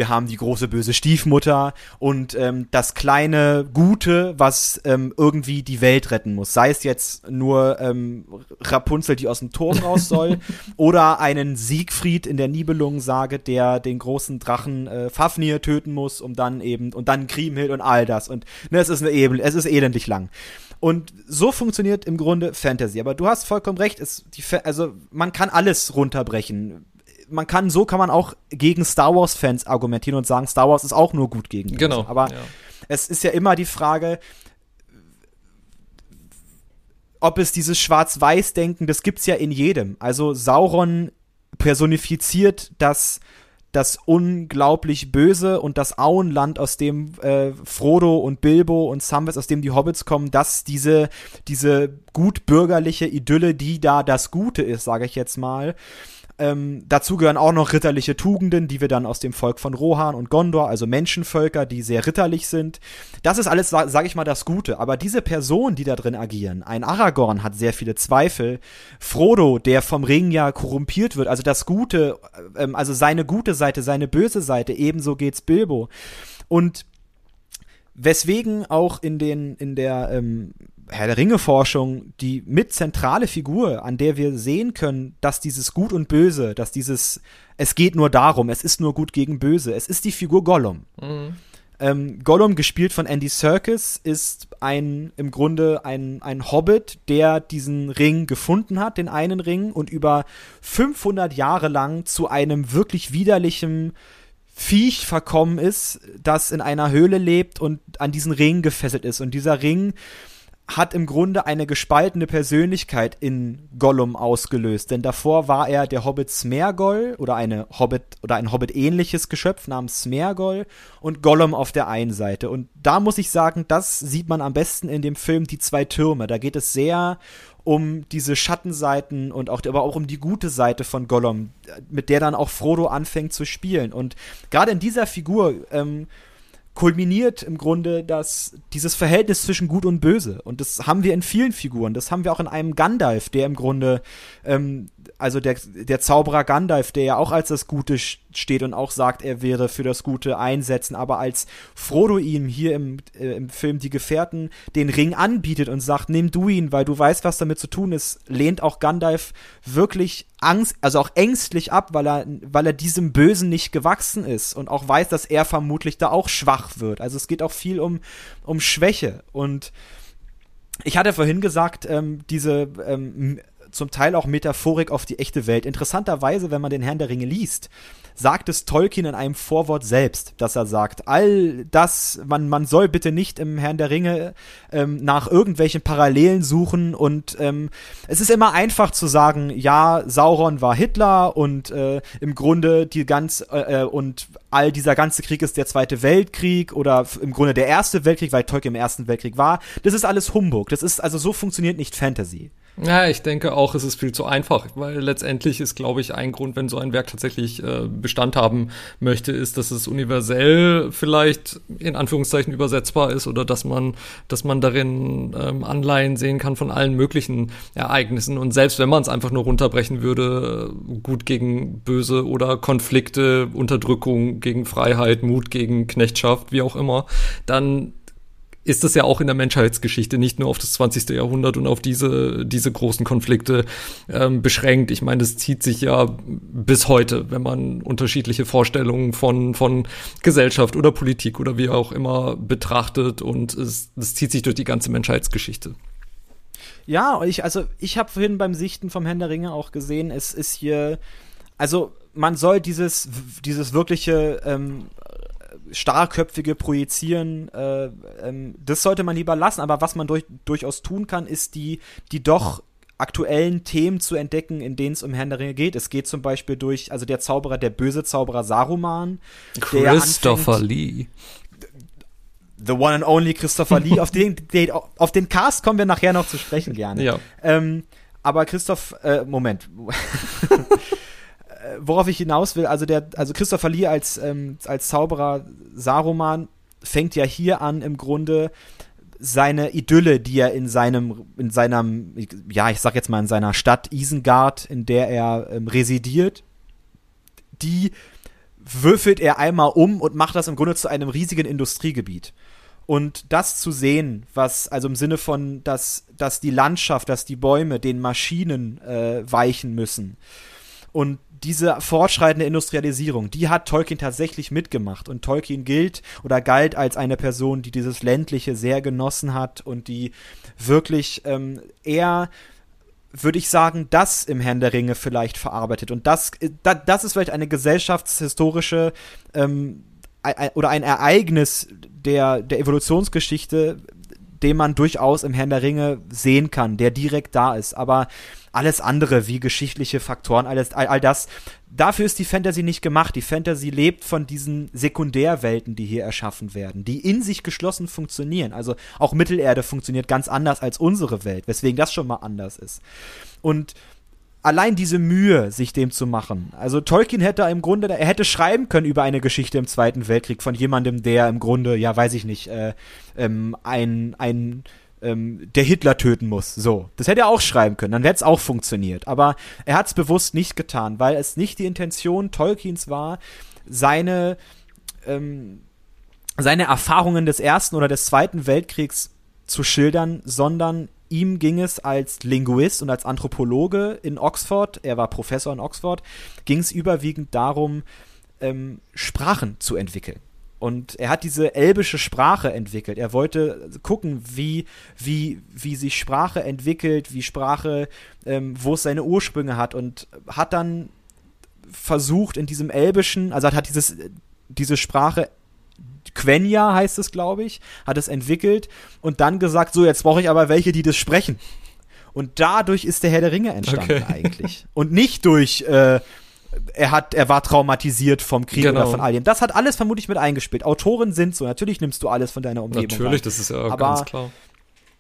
wir haben die große böse Stiefmutter und ähm, das kleine Gute, was ähm, irgendwie die Welt retten muss. Sei es jetzt nur ähm, Rapunzel, die aus dem Turm raus soll, oder einen Siegfried in der Nibelungensage, der den großen Drachen äh, Fafnir töten muss, um dann eben und dann Kriemhild und all das. Und ne, es ist eine es ist elendlich lang. Und so funktioniert im Grunde Fantasy. Aber du hast vollkommen recht. Es, die, also man kann alles runterbrechen. Man kann, so kann man auch gegen Star Wars Fans argumentieren und sagen, Star Wars ist auch nur gut gegen. Genau. Aber ja. es ist ja immer die Frage, ob es dieses Schwarz-Weiß-Denken, das gibt's ja in jedem. Also Sauron personifiziert das das unglaublich Böse und das Auenland, aus dem äh, Frodo und Bilbo und Samwise, aus dem die Hobbits kommen, dass diese, diese gutbürgerliche Idylle, die da das Gute ist, sage ich jetzt mal, ähm, dazu gehören auch noch ritterliche Tugenden, die wir dann aus dem Volk von Rohan und Gondor, also Menschenvölker, die sehr ritterlich sind. Das ist alles, sage sag ich mal, das Gute. Aber diese Personen, die da drin agieren, ein Aragorn hat sehr viele Zweifel, Frodo, der vom Ring ja korrumpiert wird, also das Gute, ähm, also seine gute Seite, seine böse Seite, ebenso geht's Bilbo. Und weswegen auch in den in der ähm, Herr der Ringe-Forschung die mit zentrale Figur, an der wir sehen können, dass dieses Gut und Böse, dass dieses, es geht nur darum, es ist nur gut gegen Böse, es ist die Figur Gollum. Mhm. Ähm, Gollum, gespielt von Andy Serkis, ist ein, im Grunde ein, ein Hobbit, der diesen Ring gefunden hat, den einen Ring, und über 500 Jahre lang zu einem wirklich widerlichen Viech verkommen ist, das in einer Höhle lebt und an diesen Ring gefesselt ist. Und dieser Ring hat im Grunde eine gespaltene Persönlichkeit in Gollum ausgelöst, denn davor war er der Hobbit Smergol oder eine Hobbit oder ein Hobbit ähnliches Geschöpf namens Smergol und Gollum auf der einen Seite. Und da muss ich sagen, das sieht man am besten in dem Film Die zwei Türme, da geht es sehr um diese Schattenseiten und auch aber auch um die gute Seite von Gollum, mit der dann auch Frodo anfängt zu spielen. Und gerade in dieser Figur ähm, kulminiert im Grunde das, dieses Verhältnis zwischen Gut und Böse. Und das haben wir in vielen Figuren. Das haben wir auch in einem Gandalf, der im Grunde ähm, also der, der Zauberer Gandalf, der ja auch als das Gute steht und auch sagt, er wäre für das Gute einsetzen, aber als Frodo ihm hier im, äh, im Film Die Gefährten den Ring anbietet und sagt, nimm du ihn, weil du weißt, was damit zu tun ist, lehnt auch Gandalf wirklich Angst, also auch ängstlich ab, weil er, weil er diesem Bösen nicht gewachsen ist und auch weiß, dass er vermutlich da auch schwach wird. Also es geht auch viel um, um Schwäche und ich hatte vorhin gesagt, ähm, diese ähm, zum Teil auch Metaphorik auf die echte Welt. Interessanterweise, wenn man den Herrn der Ringe liest, sagt es Tolkien in einem Vorwort selbst, dass er sagt, all das, man, man soll bitte nicht im Herrn der Ringe ähm, nach irgendwelchen Parallelen suchen und ähm, es ist immer einfach zu sagen, ja, Sauron war Hitler und äh, im Grunde die ganz äh, äh und all dieser ganze Krieg ist der Zweite Weltkrieg oder im Grunde der Erste Weltkrieg, weil Tolkien im Ersten Weltkrieg war. Das ist alles Humbug. Das ist also so funktioniert nicht Fantasy. Ja, ich denke auch, es ist viel zu einfach, weil letztendlich ist, glaube ich, ein Grund, wenn so ein Werk tatsächlich äh, Bestand haben möchte, ist, dass es universell vielleicht in Anführungszeichen übersetzbar ist oder dass man, dass man darin ähm, Anleihen sehen kann von allen möglichen Ereignissen. Und selbst wenn man es einfach nur runterbrechen würde, gut gegen Böse oder Konflikte, Unterdrückung gegen Freiheit, Mut gegen Knechtschaft, wie auch immer, dann ist das ja auch in der Menschheitsgeschichte nicht nur auf das 20. Jahrhundert und auf diese, diese großen Konflikte ähm, beschränkt. Ich meine, das zieht sich ja bis heute, wenn man unterschiedliche Vorstellungen von, von Gesellschaft oder Politik oder wie auch immer betrachtet und es, das zieht sich durch die ganze Menschheitsgeschichte. Ja, ich, also ich habe vorhin beim Sichten vom Herrn der Ringe auch gesehen, es ist hier, also man soll dieses, dieses wirkliche ähm, starrköpfige Projizieren, äh, ähm, das sollte man lieber lassen. Aber was man durch, durchaus tun kann, ist die, die doch aktuellen Themen zu entdecken, in denen es um Herrn der Ringe geht. Es geht zum Beispiel durch, also der Zauberer, der böse Zauberer Saruman. Christopher Lee The one and only Christopher Lee. auf, den, den, auf den Cast kommen wir nachher noch zu sprechen gerne. Ja. Ähm, aber Christoph, äh, Moment. Äh, worauf ich hinaus will, also der, also Christopher Lee als, ähm, als Zauberer Saruman fängt ja hier an, im Grunde seine Idylle, die er in seinem, in seinem, ja, ich sag jetzt mal in seiner Stadt Isengard, in der er ähm, residiert, die würfelt er einmal um und macht das im Grunde zu einem riesigen Industriegebiet. Und das zu sehen, was, also im Sinne von, dass, dass die Landschaft, dass die Bäume den Maschinen äh, weichen müssen. Und diese fortschreitende Industrialisierung, die hat Tolkien tatsächlich mitgemacht. Und Tolkien gilt oder galt als eine Person, die dieses ländliche sehr genossen hat und die wirklich ähm, eher würde ich sagen, das im Herrn der Ringe vielleicht verarbeitet. Und das, äh, das ist vielleicht eine gesellschaftshistorische ähm, oder ein Ereignis der, der Evolutionsgeschichte, den man durchaus im Herrn der Ringe sehen kann, der direkt da ist. Aber alles andere, wie geschichtliche Faktoren, alles, all, all das, dafür ist die Fantasy nicht gemacht. Die Fantasy lebt von diesen Sekundärwelten, die hier erschaffen werden, die in sich geschlossen funktionieren. Also auch Mittelerde funktioniert ganz anders als unsere Welt, weswegen das schon mal anders ist. Und allein diese Mühe, sich dem zu machen. Also Tolkien hätte im Grunde, er hätte schreiben können über eine Geschichte im Zweiten Weltkrieg von jemandem, der im Grunde, ja, weiß ich nicht, äh, ähm, ein, ein ähm, der Hitler töten muss. So. Das hätte er auch schreiben können, dann hätte es auch funktioniert. Aber er hat es bewusst nicht getan, weil es nicht die Intention Tolkiens war, seine, ähm, seine Erfahrungen des Ersten oder des Zweiten Weltkriegs zu schildern, sondern ihm ging es als Linguist und als Anthropologe in Oxford, er war Professor in Oxford, ging es überwiegend darum, ähm, Sprachen zu entwickeln. Und er hat diese elbische Sprache entwickelt. Er wollte gucken, wie, wie, wie sich Sprache entwickelt, wie Sprache, ähm, wo es seine Ursprünge hat und hat dann versucht in diesem elbischen, also hat dieses, diese Sprache Quenya heißt es, glaube ich, hat es entwickelt und dann gesagt, so, jetzt brauche ich aber welche, die das sprechen. Und dadurch ist der Herr der Ringe entstanden okay. eigentlich. Und nicht durch äh, er hat, er war traumatisiert vom Krieg genau. oder von all dem. Das hat alles vermutlich mit eingespielt. Autoren sind so. Natürlich nimmst du alles von deiner Umgebung. Natürlich, rein. das ist ja aber, ganz klar.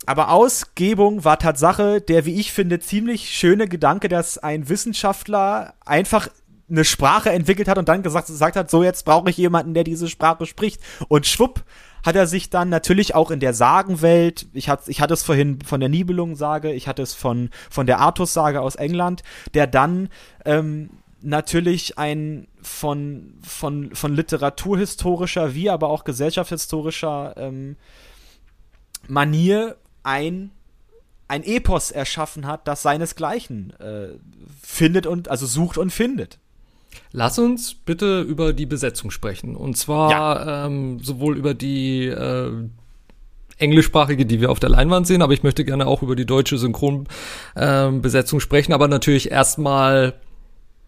Aber Ausgebung war Tatsache der, wie ich finde, ziemlich schöne Gedanke, dass ein Wissenschaftler einfach eine Sprache entwickelt hat und dann gesagt, gesagt hat, so jetzt brauche ich jemanden, der diese Sprache spricht. Und schwupp hat er sich dann natürlich auch in der Sagenwelt, ich hatte, ich hatte es vorhin von der Nibelungensage, ich hatte es von, von der Artus-Sage aus England, der dann ähm, natürlich ein von, von, von literaturhistorischer wie aber auch gesellschaftshistorischer ähm, Manier ein, ein Epos erschaffen hat, das seinesgleichen äh, findet und, also sucht und findet. Lass uns bitte über die Besetzung sprechen. Und zwar ja. ähm, sowohl über die äh, englischsprachige, die wir auf der Leinwand sehen, aber ich möchte gerne auch über die deutsche Synchronbesetzung ähm, sprechen, aber natürlich erstmal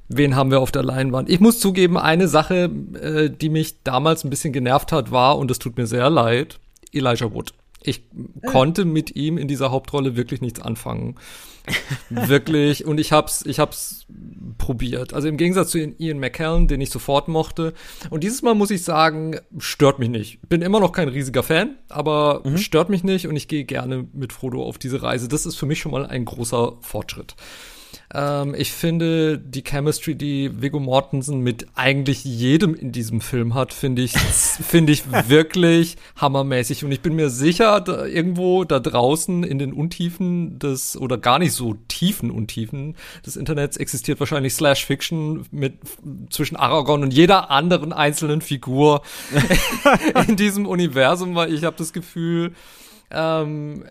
wen haben wir auf der Leinwand? Ich muss zugeben, eine Sache, äh, die mich damals ein bisschen genervt hat, war, und es tut mir sehr leid, Elijah Wood. Ich äh. konnte mit ihm in dieser Hauptrolle wirklich nichts anfangen. wirklich. Und ich hab's, ich hab's probiert. Also im Gegensatz zu Ian McKellen, den ich sofort mochte. Und dieses Mal muss ich sagen, stört mich nicht. Bin immer noch kein riesiger Fan, aber mhm. stört mich nicht und ich gehe gerne mit Frodo auf diese Reise. Das ist für mich schon mal ein großer Fortschritt. Ähm, ich finde die Chemistry, die Viggo Mortensen mit eigentlich jedem in diesem Film hat, finde ich, finde ich wirklich hammermäßig. Und ich bin mir sicher, da irgendwo da draußen in den Untiefen des, oder gar nicht so tiefen Untiefen des Internets existiert wahrscheinlich Slash Fiction mit zwischen Aragorn und jeder anderen einzelnen Figur in diesem Universum, weil ich habe das Gefühl, ähm,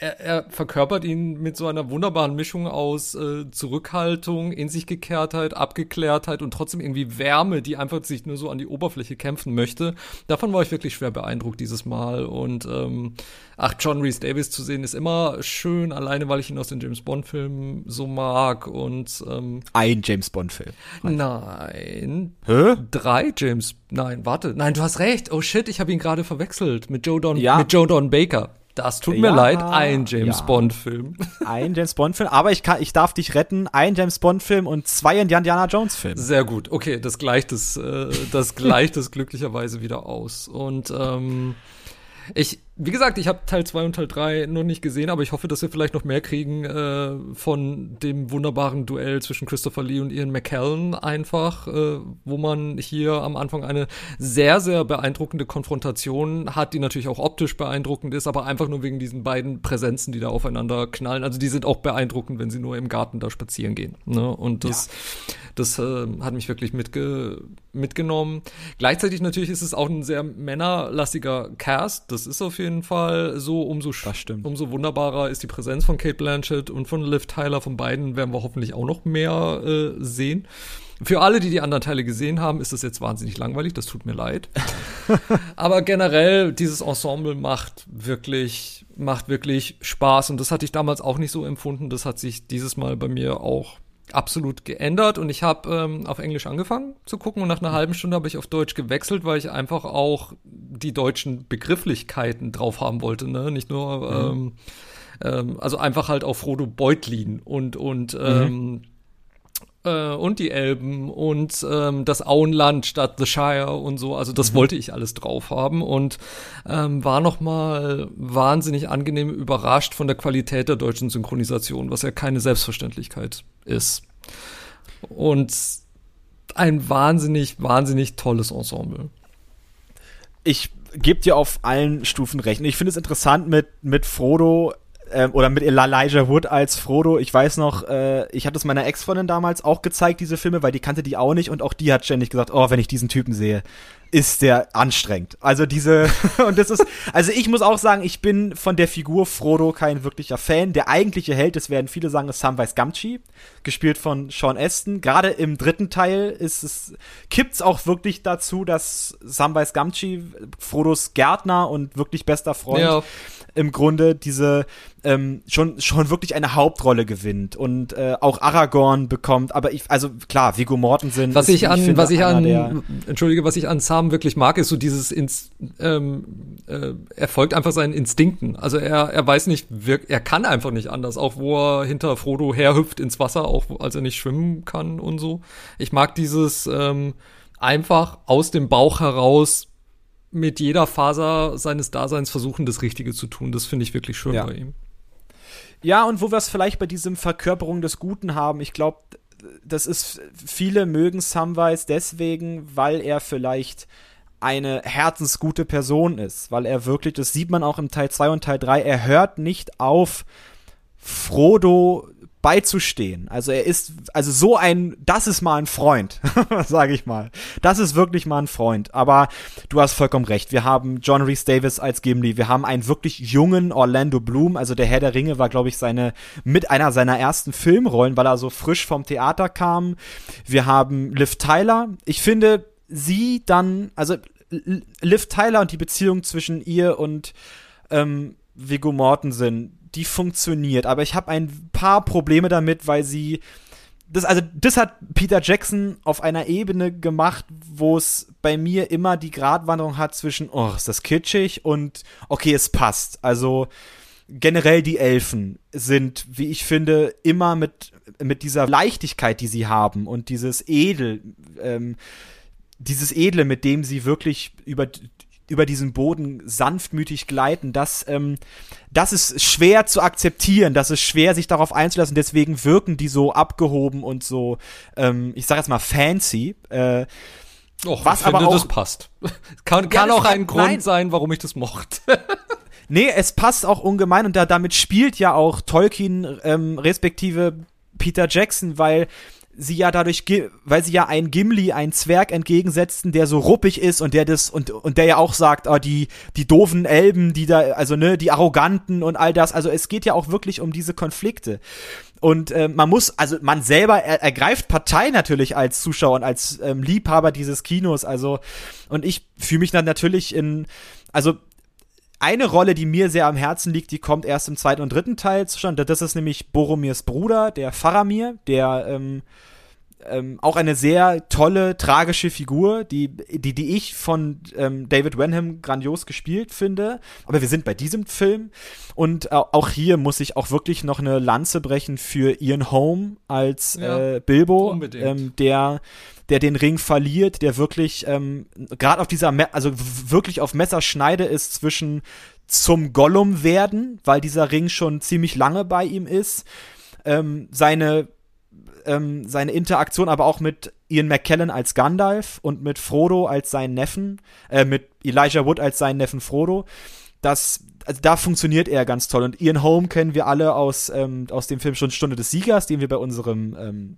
er, er verkörpert ihn mit so einer wunderbaren Mischung aus äh, Zurückhaltung, in sich Gekehrtheit, Abgeklärtheit und trotzdem irgendwie Wärme, die einfach sich nur so an die Oberfläche kämpfen möchte. Davon war ich wirklich schwer beeindruckt dieses Mal. Und ähm, ach, John Reese Davis zu sehen ist immer schön, alleine weil ich ihn aus den James Bond-Filmen so mag. Und ähm, ein James Bond-Film. Nein. Hä? Drei James. Nein, warte. Nein, du hast recht. Oh shit, ich habe ihn gerade verwechselt mit Joe Don, ja. mit Joe Don Baker. Das tut mir ja, leid, ein James ja. Bond-Film. Ein James Bond-Film, aber ich, kann, ich darf dich retten, ein James Bond-Film und zwei Indiana Jones-Filme. Sehr gut, okay, das gleicht es, äh, das gleicht es glücklicherweise wieder aus. Und ähm, Ich, wie gesagt, ich habe Teil 2 und Teil 3 noch nicht gesehen, aber ich hoffe, dass wir vielleicht noch mehr kriegen äh, von dem wunderbaren Duell zwischen Christopher Lee und Ian McKellen einfach, äh, wo man hier am Anfang eine sehr, sehr beeindruckende Konfrontation hat, die natürlich auch optisch beeindruckend ist, aber einfach nur wegen diesen beiden Präsenzen, die da aufeinander knallen. Also die sind auch beeindruckend, wenn sie nur im Garten da spazieren gehen. Ne? Und das, ja. Das äh, hat mich wirklich mitge mitgenommen. Gleichzeitig natürlich ist es auch ein sehr männerlastiger Cast. Das ist auf jeden Fall so. Umso, umso wunderbarer ist die Präsenz von Kate Blanchett und von Liv Tyler. Von beiden werden wir hoffentlich auch noch mehr äh, sehen. Für alle, die die anderen Teile gesehen haben, ist das jetzt wahnsinnig langweilig. Das tut mir leid. Aber generell, dieses Ensemble macht wirklich, macht wirklich Spaß. Und das hatte ich damals auch nicht so empfunden. Das hat sich dieses Mal bei mir auch absolut geändert und ich habe ähm, auf Englisch angefangen zu gucken und nach einer halben Stunde habe ich auf Deutsch gewechselt, weil ich einfach auch die deutschen Begrifflichkeiten drauf haben wollte, ne? Nicht nur mhm. ähm, ähm, also einfach halt auf Frodo Beutlin und und mhm. ähm, äh, und die Elben und ähm, das Auenland statt The Shire und so. Also das mhm. wollte ich alles drauf haben und ähm, war noch mal wahnsinnig angenehm überrascht von der Qualität der deutschen Synchronisation, was ja keine Selbstverständlichkeit ist. Und ein wahnsinnig, wahnsinnig tolles Ensemble. Ich gebe dir auf allen Stufen recht. ich finde es interessant mit, mit Frodo ähm, oder mit Elijah Wood als Frodo. Ich weiß noch, äh, ich hatte es meiner Ex-Freundin damals auch gezeigt, diese Filme, weil die kannte die auch nicht und auch die hat ständig gesagt, oh, wenn ich diesen Typen sehe, ist der anstrengend. Also diese, und das ist, also ich muss auch sagen, ich bin von der Figur Frodo kein wirklicher Fan. Der eigentliche Held, das werden viele sagen, ist Samwise Gamgee, gespielt von Sean Aston. Gerade im dritten Teil ist es, kippt's auch wirklich dazu, dass Samwise Gamgee, Frodos Gärtner und wirklich bester Freund, ja im Grunde diese ähm, schon schon wirklich eine Hauptrolle gewinnt und äh, auch Aragorn bekommt. Aber ich, also klar, Vigo Mortensen. Was ist, ich an, ich finde, was ich an, entschuldige, was ich an Sam wirklich mag, ist so dieses, ins, ähm, äh, er folgt einfach seinen Instinkten. Also er er weiß nicht, er kann einfach nicht anders. Auch wo er hinter Frodo herhüpft ins Wasser, auch als er nicht schwimmen kann und so. Ich mag dieses ähm, einfach aus dem Bauch heraus mit jeder Faser seines Daseins versuchen, das Richtige zu tun. Das finde ich wirklich schön ja. bei ihm. Ja, und wo wir es vielleicht bei diesem Verkörperung des Guten haben, ich glaube, das ist, viele mögen Samwise deswegen, weil er vielleicht eine herzensgute Person ist, weil er wirklich, das sieht man auch im Teil 2 und Teil 3, er hört nicht auf, Frodo beizustehen. Also er ist, also so ein, das ist mal ein Freund, sage ich mal. Das ist wirklich mal ein Freund. Aber du hast vollkommen recht. Wir haben John Reese Davis als Gimli. Wir haben einen wirklich jungen Orlando Bloom. Also der Herr der Ringe war, glaube ich, seine, mit einer seiner ersten Filmrollen, weil er so frisch vom Theater kam. Wir haben Liv Tyler. Ich finde, sie dann, also Liv Tyler und die Beziehung zwischen ihr und ähm, Viggo Mortensen, die funktioniert. Aber ich habe ein paar Probleme damit, weil sie das, also, das hat Peter Jackson auf einer Ebene gemacht, wo es bei mir immer die Gratwanderung hat zwischen, oh, ist das kitschig und okay, es passt. Also, generell die Elfen sind, wie ich finde, immer mit, mit dieser Leichtigkeit, die sie haben und dieses Edel, ähm, dieses Edle, mit dem sie wirklich über über diesen Boden sanftmütig gleiten, das, ähm, das ist schwer zu akzeptieren, das ist schwer, sich darauf einzulassen, deswegen wirken die so abgehoben und so, ähm, ich sag jetzt mal fancy. Äh, Och, was ich aber finde, auch, das passt. kann kann ja, auch ein Grund nein. sein, warum ich das mochte. nee, es passt auch ungemein und da, damit spielt ja auch Tolkien ähm, respektive Peter Jackson, weil sie ja dadurch, weil sie ja einen Gimli, einen Zwerg entgegensetzten, der so ruppig ist und der das und und der ja auch sagt, oh, die die doofen Elben, die da, also ne, die arroganten und all das. Also es geht ja auch wirklich um diese Konflikte. Und äh, man muss, also man selber er, ergreift Partei natürlich als Zuschauer und als ähm, Liebhaber dieses Kinos. Also und ich fühle mich dann natürlich in, also eine Rolle, die mir sehr am Herzen liegt, die kommt erst im zweiten und dritten Teil zustande. Das ist nämlich Boromirs Bruder, der Faramir, der ähm, ähm, auch eine sehr tolle, tragische Figur, die, die, die ich von ähm, David Wenham grandios gespielt finde. Aber wir sind bei diesem Film und äh, auch hier muss ich auch wirklich noch eine Lanze brechen für Ian Holm als ja, äh, Bilbo, ähm, der der den Ring verliert, der wirklich ähm, gerade auf dieser, Me also wirklich auf Messerschneide ist zwischen zum Gollum werden, weil dieser Ring schon ziemlich lange bei ihm ist. Ähm, seine ähm, seine Interaktion aber auch mit Ian McKellen als Gandalf und mit Frodo als seinen Neffen, äh, mit Elijah Wood als seinen Neffen Frodo. Das, also da funktioniert er ganz toll. Und Ian Holm kennen wir alle aus, ähm, aus dem Film schon Stunde des Siegers, den wir bei unserem ähm,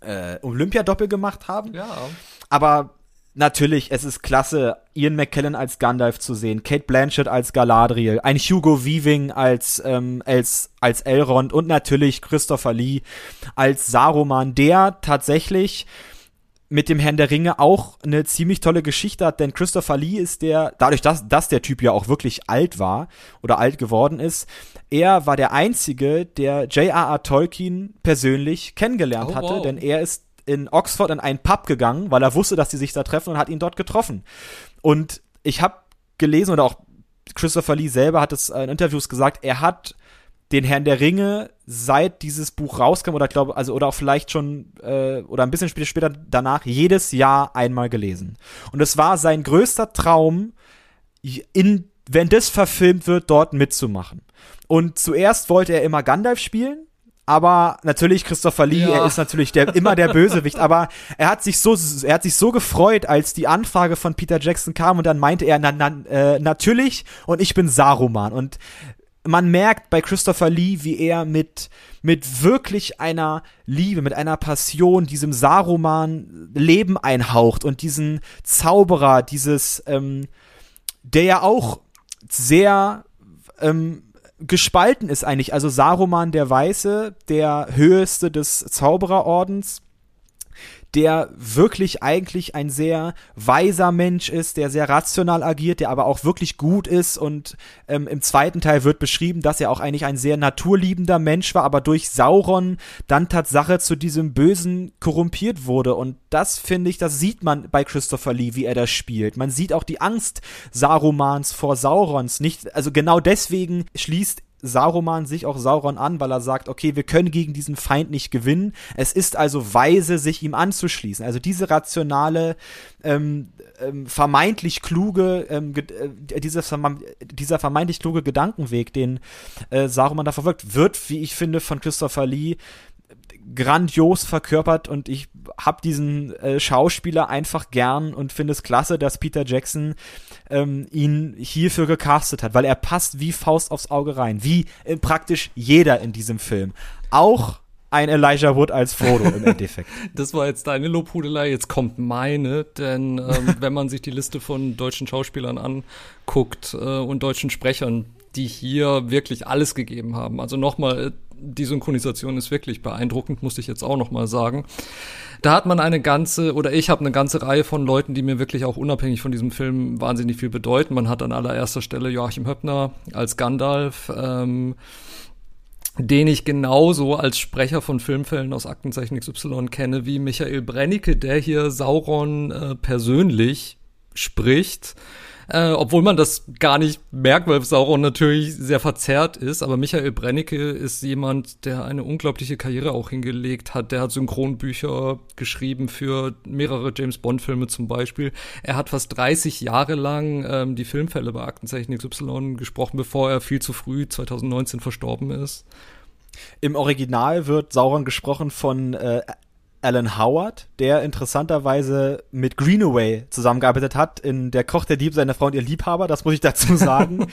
äh, Olympiadoppel gemacht haben. Ja. Aber natürlich, es ist klasse, Ian McKellen als Gandalf zu sehen, Kate Blanchett als Galadriel, ein Hugo Weaving als, ähm, als, als Elrond und natürlich Christopher Lee als Saruman, der tatsächlich mit dem Herrn der Ringe auch eine ziemlich tolle Geschichte hat, denn Christopher Lee ist der, dadurch, dass, dass der Typ ja auch wirklich alt war oder alt geworden ist, er war der Einzige, der J.R.R. Tolkien persönlich kennengelernt oh, hatte, wow. denn er ist in Oxford in einen Pub gegangen, weil er wusste, dass die sich da treffen und hat ihn dort getroffen. Und ich habe gelesen oder auch Christopher Lee selber hat es in Interviews gesagt, er hat den Herrn der Ringe seit dieses Buch rauskam oder glaube also oder auch vielleicht schon äh, oder ein bisschen später, später danach jedes Jahr einmal gelesen. Und es war sein größter Traum in wenn das verfilmt wird dort mitzumachen. Und zuerst wollte er immer Gandalf spielen aber natürlich Christopher Lee, ja. er ist natürlich der, immer der Bösewicht, aber er hat sich so, er hat sich so gefreut, als die Anfrage von Peter Jackson kam und dann meinte er, na, na, äh, natürlich und ich bin Saruman. Und man merkt bei Christopher Lee, wie er mit, mit wirklich einer Liebe, mit einer Passion diesem Saruman Leben einhaucht und diesen Zauberer, dieses, ähm, der ja auch sehr ähm, gespalten ist eigentlich. Also Saruman der Weiße, der höchste des Zaubererordens, der wirklich eigentlich ein sehr weiser Mensch ist, der sehr rational agiert, der aber auch wirklich gut ist und ähm, im zweiten Teil wird beschrieben, dass er auch eigentlich ein sehr naturliebender Mensch war, aber durch Sauron dann Tatsache zu diesem Bösen korrumpiert wurde und das finde ich, das sieht man bei Christopher Lee, wie er das spielt. Man sieht auch die Angst Sarumans vor Saurons nicht, also genau deswegen schließt Saruman sich auch Sauron an, weil er sagt, okay, wir können gegen diesen Feind nicht gewinnen. Es ist also weise, sich ihm anzuschließen. Also diese rationale, ähm, ähm, vermeintlich kluge, ähm, äh, dieser, dieser vermeintlich kluge Gedankenweg, den äh, Saruman da verfolgt, wird, wie ich finde, von Christopher Lee grandios verkörpert und ich hab diesen äh, Schauspieler einfach gern und finde es klasse, dass Peter Jackson ähm, ihn hierfür gecastet hat, weil er passt wie Faust aufs Auge rein, wie äh, praktisch jeder in diesem Film. Auch ein Elijah Wood als Frodo im Endeffekt. das war jetzt deine Lobhudelei, jetzt kommt meine, denn ähm, wenn man sich die Liste von deutschen Schauspielern anguckt äh, und deutschen Sprechern, die hier wirklich alles gegeben haben. Also nochmal, die Synchronisation ist wirklich beeindruckend, muss ich jetzt auch noch mal sagen. Da hat man eine ganze, oder ich habe eine ganze Reihe von Leuten, die mir wirklich auch unabhängig von diesem Film wahnsinnig viel bedeuten. Man hat an allererster Stelle Joachim Höppner als Gandalf, ähm, den ich genauso als Sprecher von Filmfällen aus Aktenzeichen XY kenne wie Michael Brennecke, der hier Sauron äh, persönlich spricht. Äh, obwohl man das gar nicht merkt, weil Sauron natürlich sehr verzerrt ist. Aber Michael Brennecke ist jemand, der eine unglaubliche Karriere auch hingelegt hat. Der hat Synchronbücher geschrieben für mehrere James Bond-Filme zum Beispiel. Er hat fast 30 Jahre lang ähm, die Filmfälle bei Aktenzeichen XY gesprochen, bevor er viel zu früh 2019 verstorben ist. Im Original wird Sauron gesprochen von äh, Alan Howard, der interessanterweise mit Greenaway zusammengearbeitet hat in Der Koch, der Dieb, seine Frau und ihr Liebhaber, das muss ich dazu sagen.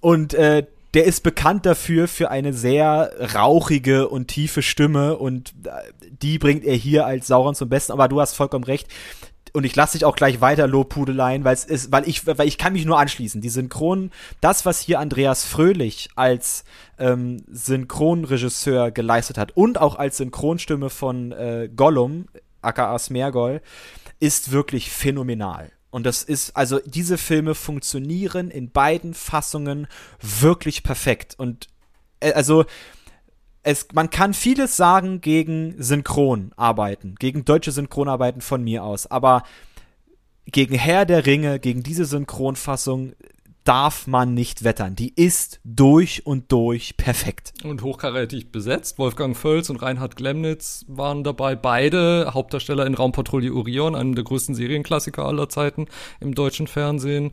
und äh, der ist bekannt dafür für eine sehr rauchige und tiefe Stimme und äh, die bringt er hier als Sauron zum Besten. Aber du hast vollkommen recht und ich lasse dich auch gleich weiter Lobpudeleien, weil es ist, weil ich, weil ich kann mich nur anschließen. Die Synchron, das, was hier Andreas Fröhlich als ähm, Synchronregisseur geleistet hat und auch als Synchronstimme von äh, Gollum, aka Smergol, ist wirklich phänomenal. Und das ist, also diese Filme funktionieren in beiden Fassungen wirklich perfekt. Und äh, also es, man kann vieles sagen gegen Synchronarbeiten, gegen deutsche Synchronarbeiten von mir aus, aber gegen Herr der Ringe, gegen diese Synchronfassung darf man nicht wettern. Die ist durch und durch perfekt. Und hochkarätig besetzt. Wolfgang Völz und Reinhard Glemnitz waren dabei. Beide Hauptdarsteller in Raumpatrouille Orion, einem der größten Serienklassiker aller Zeiten im deutschen Fernsehen.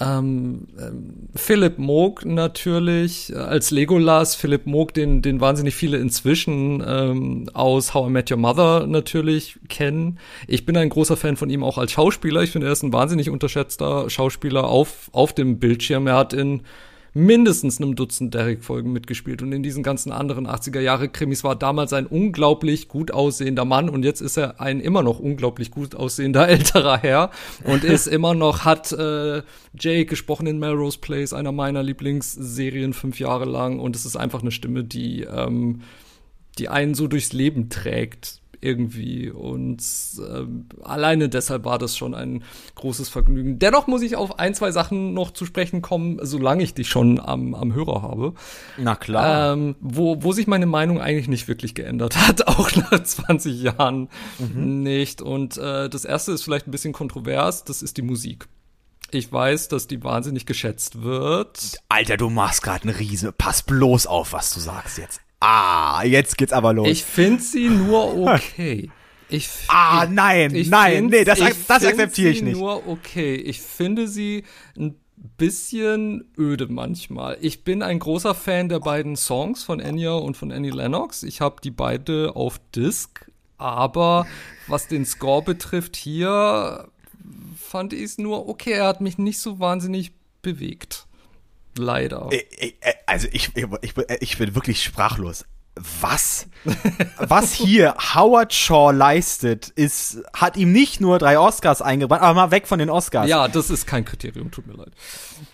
Ähm, ähm, Philipp Moog natürlich äh, als Legolas. Philipp Moog, den, den wahnsinnig viele inzwischen ähm, aus How I Met Your Mother natürlich kennen. Ich bin ein großer Fan von ihm auch als Schauspieler. Ich finde, er ist ein wahnsinnig unterschätzter Schauspieler auf, auf dem Bildschirm. Er hat in mindestens einem Dutzend Derek-Folgen mitgespielt. Und in diesen ganzen anderen 80er-Jahre-Krimis war damals ein unglaublich gut aussehender Mann. Und jetzt ist er ein immer noch unglaublich gut aussehender älterer Herr. Und ist immer noch, hat äh, Jake gesprochen in Melrose Place, einer meiner Lieblingsserien fünf Jahre lang. Und es ist einfach eine Stimme, die, ähm, die einen so durchs Leben trägt irgendwie. Und äh, alleine deshalb war das schon ein großes Vergnügen. Dennoch muss ich auf ein, zwei Sachen noch zu sprechen kommen, solange ich dich schon am, am Hörer habe. Na klar. Ähm, wo, wo sich meine Meinung eigentlich nicht wirklich geändert hat, auch nach 20 Jahren mhm. nicht. Und äh, das erste ist vielleicht ein bisschen kontrovers, das ist die Musik. Ich weiß, dass die wahnsinnig geschätzt wird. Alter, du machst gerade eine Riese. Pass bloß auf, was du sagst jetzt. Ah, jetzt geht's aber los. Ich finde sie nur okay. Ich, ah, nein, ich nein, nee, das, das akzeptiere ich nicht. nur okay. Ich finde sie ein bisschen öde manchmal. Ich bin ein großer Fan der beiden Songs von Enya und von Annie Lennox. Ich habe die beide auf Disc, aber was den Score betrifft hier fand ich es nur okay. Er hat mich nicht so wahnsinnig bewegt. Leider. Also ich, ich, ich bin wirklich sprachlos. Was? Was hier Howard Shaw leistet, ist, hat ihm nicht nur drei Oscars eingebracht, aber mal weg von den Oscars. Ja, das ist kein Kriterium, tut mir leid.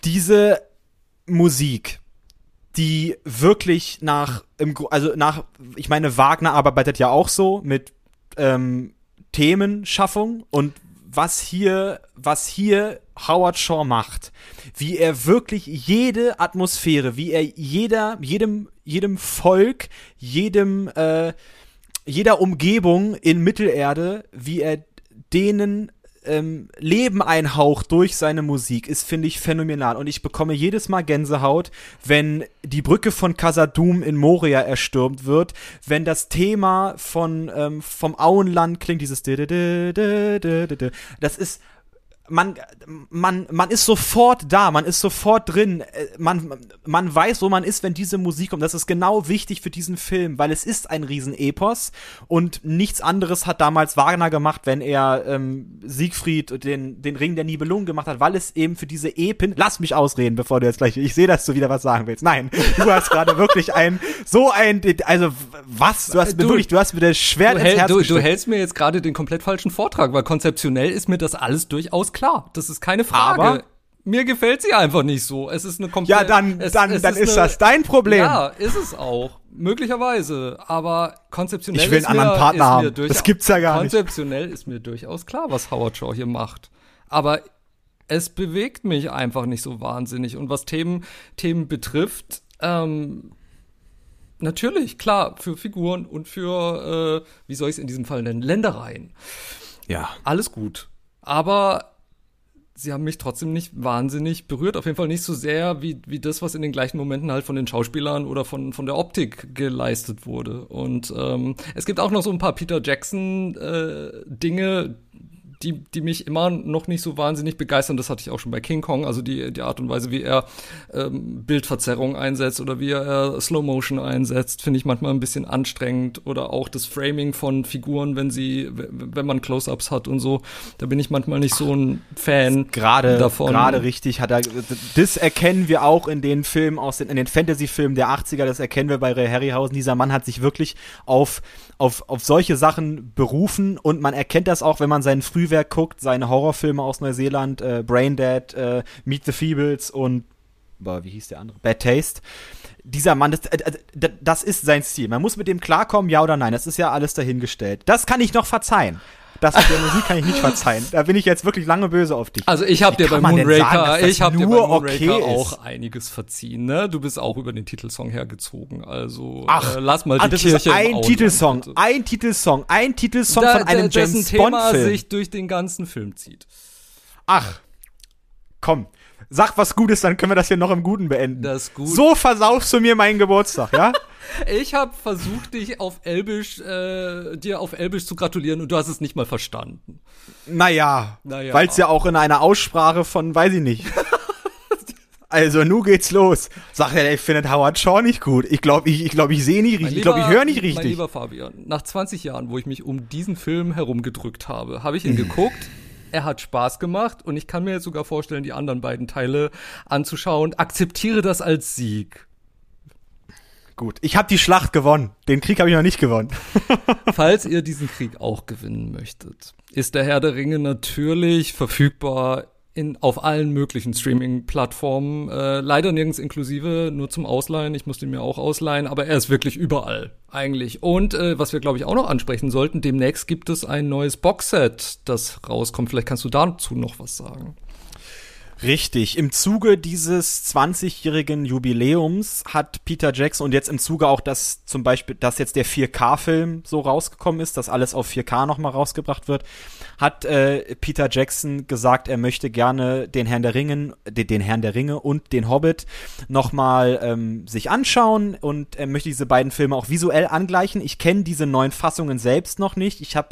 Diese Musik, die wirklich nach, also nach, ich meine, Wagner arbeitet ja auch so mit ähm, Themenschaffung und was hier, was hier Howard Shaw macht, wie er wirklich jede Atmosphäre, wie er jeder, jedem, jedem Volk, jedem, äh, jeder Umgebung in Mittelerde, wie er denen ähm, Leben einhaucht durch seine Musik, ist, finde ich, phänomenal. Und ich bekomme jedes Mal Gänsehaut, wenn die Brücke von Casadum in Moria erstürmt wird, wenn das Thema von, ähm, vom Auenland klingt, dieses Das ist man, man, man ist sofort da, man ist sofort drin, äh, man, man weiß, wo man ist, wenn diese Musik kommt. Das ist genau wichtig für diesen Film, weil es ist ein Riesenepos und nichts anderes hat damals Wagner gemacht, wenn er ähm, Siegfried den, den Ring der Nibelungen gemacht hat, weil es eben für diese Epen, lass mich ausreden, bevor du jetzt gleich, ich sehe, dass du wieder was sagen willst. Nein, du hast gerade wirklich ein, so ein, also was, du hast mir du, wirklich, du hast mir das Schwert ins Herz du, du hältst mir jetzt gerade den komplett falschen Vortrag, weil konzeptionell ist mir das alles durchaus klar klar, das ist keine Frage. Aber mir gefällt sie einfach nicht so. Es ist eine komplett. Ja, dann, es, dann, es dann ist, ist eine, das dein Problem. Ja, ist es auch. Möglicherweise. Aber konzeptionell ich will einen anderen Partner haben. das gibt's ja gar nicht. Konzeptionell ist mir durchaus klar, was Howard Shaw hier macht. Aber es bewegt mich einfach nicht so wahnsinnig. Und was Themen, Themen betrifft, ähm, natürlich, klar, für Figuren und für, äh, wie soll ich es in diesem Fall nennen, Ländereien. Ja. Alles gut. Aber sie haben mich trotzdem nicht wahnsinnig berührt. Auf jeden Fall nicht so sehr wie, wie das, was in den gleichen Momenten halt von den Schauspielern oder von, von der Optik geleistet wurde. Und ähm, es gibt auch noch so ein paar Peter Jackson-Dinge, äh, die, die mich immer noch nicht so wahnsinnig begeistern. Das hatte ich auch schon bei King Kong, also die, die Art und Weise, wie er ähm, Bildverzerrung einsetzt oder wie er Slow Motion einsetzt, finde ich manchmal ein bisschen anstrengend. Oder auch das Framing von Figuren, wenn sie, wenn man Close-ups hat und so. Da bin ich manchmal nicht so ein Fan gerade, davon. Gerade richtig hat er, das erkennen wir auch in den Filmen aus den, in den Fantasy-Filmen der 80er, das erkennen wir bei Ray Harryhausen. Dieser Mann hat sich wirklich auf, auf, auf solche Sachen berufen und man erkennt das auch, wenn man seinen Früh wer guckt, seine Horrorfilme aus Neuseeland, äh, Braindead, äh, Meet the Feebles und boah, wie hieß der andere? Bad Taste. Dieser Mann, das, äh, das ist sein Stil. Man muss mit dem klarkommen, ja oder nein. Das ist ja alles dahingestellt. Das kann ich noch verzeihen. Das mit der Musik kann ich nicht verzeihen. Da bin ich jetzt wirklich lange böse auf dich. Also ich habe dir bei Moonraker, ich habe dir bei Moonraker okay auch einiges verziehen, ne? Du bist auch über den Titelsong hergezogen, also Ach, äh, lass mal die ah, das Kirche ist ein Titelsong, bitte. ein Titelsong, ein Titelsong Da- von einem James Thema Bond Film. sich durch den ganzen Film zieht. Ach, komm, sag was Gutes, dann können wir das hier noch im Guten beenden. Das ist gut. So versaufst du mir meinen Geburtstag, ja? Ich habe versucht, dich auf Elbisch, äh, dir auf Elbisch zu gratulieren und du hast es nicht mal verstanden. naja, Naja. weil es ja auch in einer Aussprache von, weiß ich nicht. Also, nu geht's los. Sag er, ich finde Howard Shaw nicht gut. Ich glaube, ich, ich, glaub, ich sehe nicht Mein richtig. Ich glaube, ich höre nicht Mein richtig. lieber Fabian, nach 20 Jahren, wo ich mich um diesen Film herumgedrückt habe, habe ich ihn geguckt. Er hat Spaß gemacht und ich kann mir jetzt sogar vorstellen, die anderen beiden Teile anzuschauen. Akzeptiere das als Sieg. Gut, ich habe die Schlacht gewonnen. Den Krieg habe ich noch nicht gewonnen. Falls ihr diesen Krieg auch gewinnen möchtet, ist der Herr der Ringe natürlich verfügbar in, auf allen möglichen Streaming-Plattformen. Äh, leider nirgends inklusive, nur zum Ausleihen. Ich musste ihn mir auch ausleihen, aber er ist wirklich überall eigentlich. Und äh, was wir, glaube ich, auch noch ansprechen sollten, demnächst gibt es ein neues Boxset, das rauskommt. Vielleicht kannst du dazu noch was sagen. Richtig. Im Zuge dieses 20-jährigen Jubiläums hat Peter Jackson und jetzt im Zuge auch, dass zum Beispiel, dass jetzt der 4K-Film so rausgekommen ist, dass alles auf 4K nochmal rausgebracht wird, hat äh, Peter Jackson gesagt, er möchte gerne den Herrn der Ringen, den, den Herrn der Ringe und den Hobbit nochmal ähm, sich anschauen und er möchte diese beiden Filme auch visuell angleichen. Ich kenne diese neuen Fassungen selbst noch nicht. Ich habe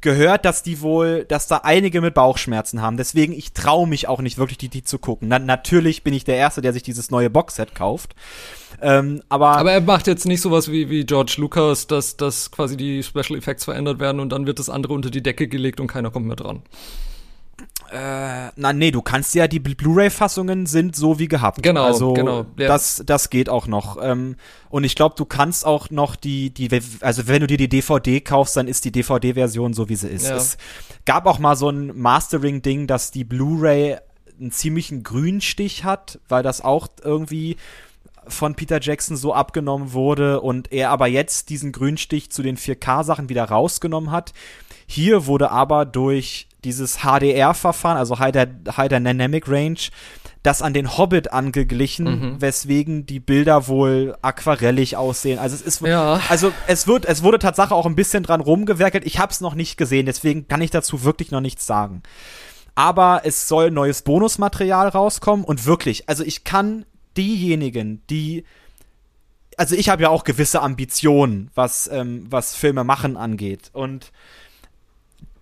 gehört, dass die wohl, dass da einige mit Bauchschmerzen haben. Deswegen, ich traue mich auch nicht wirklich, die, die zu gucken. Na, natürlich bin ich der Erste, der sich dieses neue Boxset kauft. Ähm, aber, Aber er macht jetzt nicht sowas wie, wie George Lucas, dass, dass quasi die Special Effects verändert werden und dann wird das andere unter die Decke gelegt und keiner kommt mehr dran. Äh, na nee, du kannst ja, die Blu- Blu-ray-Fassungen sind so wie gehabt. Genau, also, genau, ja. Das, das geht auch noch. Ähm, und ich glaube, du kannst auch noch die, die, also wenn du dir die DVD kaufst, dann ist die DVD-Version so, wie sie ist. Ja. Es gab auch mal so ein Mastering-Ding, dass die Blu-ray einen ziemlichen Grünstich hat, weil das auch irgendwie von Peter Jackson so abgenommen wurde und er aber jetzt diesen Grünstich zu den 4K-Sachen wieder rausgenommen hat. Hier wurde aber durch dieses HDR-Verfahren, also High, Dy- High Dynamic Range, das an den Hobbit angeglichen, Mhm. weswegen die Bilder wohl aquarellig aussehen. Also es ist, Ja. also es wird, es wurde Tatsache auch ein bisschen dran rumgewerkelt. Ich habe es noch nicht gesehen, deswegen kann ich dazu wirklich noch nichts sagen. Aber es soll neues Bonusmaterial rauskommen und wirklich, also ich kann diejenigen, die also ich habe ja auch gewisse Ambitionen, was, ähm, was Filme machen angeht. Und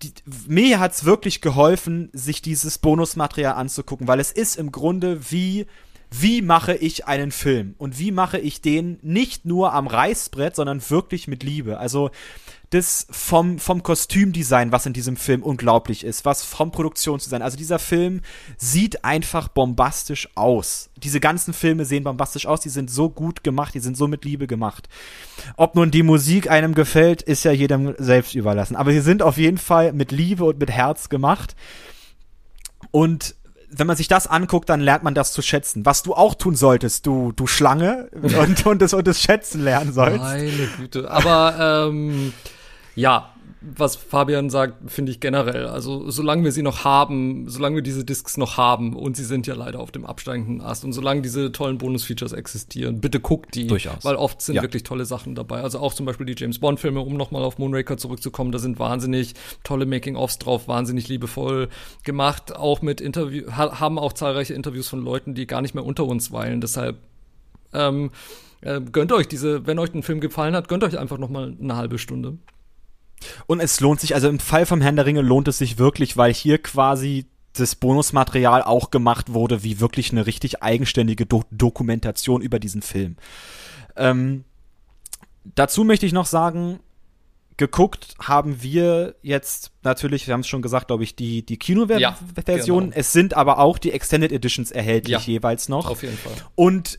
die, mir hat's wirklich geholfen, sich dieses Bonusmaterial anzugucken, weil es ist im Grunde wie, wie mache ich einen Film? Und wie mache ich den nicht nur am Reißbrett, sondern wirklich mit Liebe? Also das vom, vom Kostümdesign, was in diesem Film unglaublich ist, was vom Produktionsdesign. Also dieser Film sieht einfach bombastisch aus. Diese ganzen Filme sehen bombastisch aus, die sind so gut gemacht, die sind so mit Liebe gemacht. Ob nun die Musik einem gefällt, ist ja jedem selbst überlassen. Aber sie sind auf jeden Fall mit Liebe und mit Herz gemacht. Und wenn man sich das anguckt, dann lernt man das zu schätzen. Was du auch tun solltest, du, du Schlange, und, und, das, und das Schätzen lernen sollst. Meine Güte. Aber ähm, ja, was Fabian sagt, finde ich generell. Also solange wir sie noch haben, solange wir diese Discs noch haben und sie sind ja leider auf dem absteigenden Ast und solange diese tollen Bonus-Features existieren, bitte guckt die. Durchaus. Weil oft sind Ja. wirklich tolle Sachen dabei. Also auch zum Beispiel die James Bond-Filme, um nochmal auf Moonraker zurückzukommen, da sind wahnsinnig tolle Making-ofs drauf, wahnsinnig liebevoll gemacht. Auch mit Interview, ha haben auch zahlreiche Interviews von Leuten, die gar nicht mehr unter uns weilen. Deshalb ähm, äh, gönnt euch diese, wenn euch ein Film gefallen hat, gönnt euch einfach noch mal eine halbe Stunde. Und es lohnt sich, also im Fall vom Herrn der Ringe lohnt es sich wirklich, weil hier quasi das Bonusmaterial auch gemacht wurde, wie wirklich eine richtig eigenständige Do Dokumentation über diesen Film. Ähm, dazu möchte ich noch sagen, geguckt haben wir jetzt natürlich, wir haben es schon gesagt, glaube ich, die, die Kinoversion. Ja, genau. Es sind aber auch die Extended Editions erhältlich Ja. jeweils noch. Auf jeden Fall. Und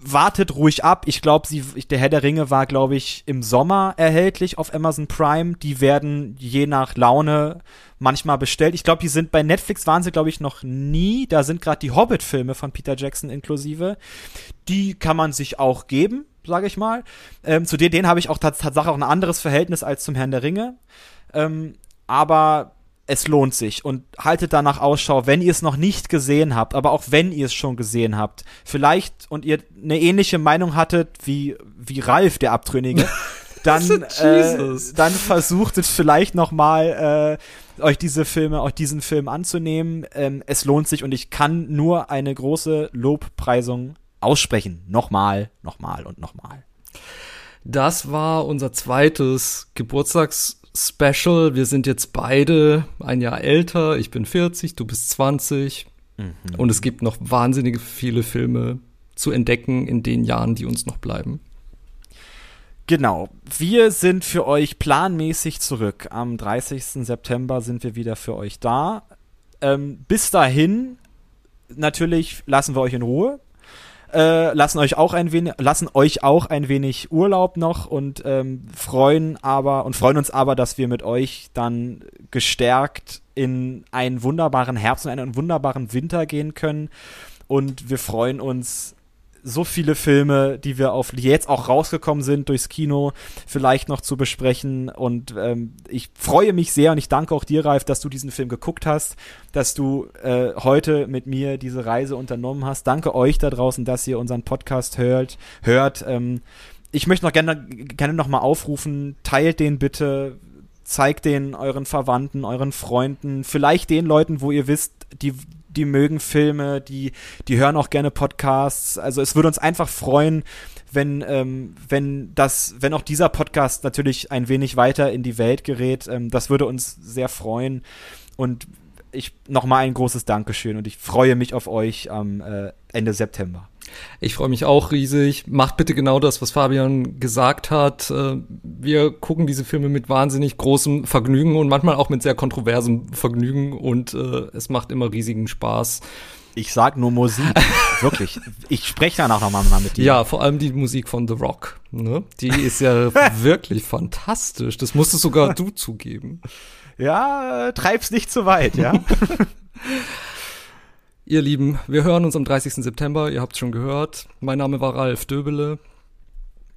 wartet ruhig ab. Ich glaube, der Herr der Ringe war, glaube ich, im Sommer erhältlich auf Amazon Prime. Die werden je nach Laune manchmal bestellt. Ich glaube, die sind bei Netflix waren sie, glaube ich, noch nie. Da sind gerade die Hobbit-Filme von Peter Jackson inklusive. Die kann man sich auch geben, sage ich mal. Ähm, zu denen, denen habe ich auch tats Tatsache auch ein anderes Verhältnis als zum Herrn der Ringe. Ähm, aber es lohnt sich und haltet danach Ausschau, wenn ihr es noch nicht gesehen habt, aber auch wenn ihr es schon gesehen habt. Vielleicht und ihr eine ähnliche Meinung hattet wie, wie Ralf, der Abtrünnige, dann, äh, dann versucht es vielleicht noch mal äh, euch diese Filme, euch diesen Film anzunehmen. Ähm, es lohnt sich und ich kann nur eine große Lobpreisung aussprechen. Nochmal, nochmal und nochmal. Das war unser zweites Geburtstagsspecial. Wir sind jetzt beide ein Jahr älter. Ich bin 40, du bist 20. Mhm. Und es gibt noch wahnsinnige viele Filme zu entdecken in den Jahren, die uns noch bleiben. Genau. Wir sind für euch planmäßig zurück. Am 30. September sind wir wieder für euch da. Ähm, bis dahin, natürlich lassen wir euch in Ruhe äh, lassen euch auch ein wenig, lassen euch auch ein wenig Urlaub noch und ähm, freuen aber und freuen uns aber, dass wir mit euch dann gestärkt in einen wunderbaren Herbst und einen wunderbaren Winter gehen können. Und wir freuen uns so viele Filme, die wir auf die jetzt auch rausgekommen sind durchs Kino, vielleicht noch zu besprechen. Und ähm, ich freue mich sehr und ich danke auch dir, Ralf, dass du diesen Film geguckt hast, dass du äh, heute mit mir diese Reise unternommen hast. Danke euch da draußen, dass ihr unseren Podcast hört. hört. Ähm, ich möchte noch gerne, gerne noch mal aufrufen, teilt den bitte, zeigt den euren Verwandten, euren Freunden, vielleicht den Leuten, wo ihr wisst, die die mögen Filme, die, die hören auch gerne Podcasts. Also es würde uns einfach freuen, wenn, ähm, wenn das, wenn auch dieser Podcast natürlich ein wenig weiter in die Welt gerät. Ähm, das würde uns sehr freuen. Und ich nochmal ein großes Dankeschön und ich freue mich auf euch am äh, Ende September. Ich freue mich auch riesig. Macht bitte genau das, was Fabian gesagt hat. Äh, wir gucken diese Filme mit wahnsinnig großem Vergnügen und manchmal auch mit sehr kontroversem Vergnügen und äh, es macht immer riesigen Spaß. Ich sag nur Musik. Wirklich. Ich spreche danach nochmal mit dir. Ja, vor allem die Musik von The Rock. Ne? Die ist ja wirklich fantastisch. Das musstest sogar du zugeben. Ja, treib's nicht zu weit, ja. Ihr Lieben, wir hören uns am 30. September, ihr habt schon gehört. Mein Name war Ralf Döbele.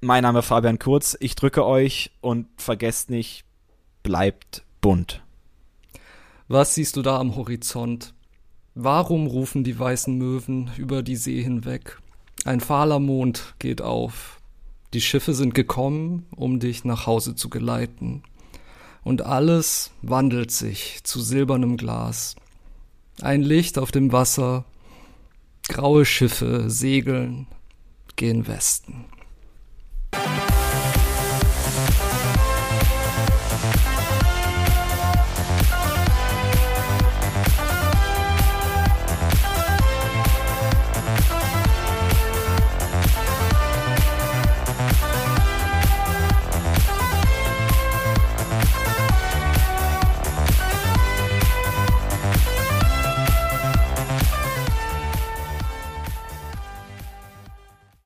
Mein Name Fabian Kurz. Ich drücke euch und vergesst nicht, bleibt bunt. Was siehst du da am Horizont? Warum rufen die weißen Möwen über die See hinweg? Ein fahler Mond geht auf. Die Schiffe sind gekommen, um dich nach Hause zu geleiten. Und alles wandelt sich zu silbernem Glas. Ein Licht auf dem Wasser, graue Schiffe segeln, gehen Westen.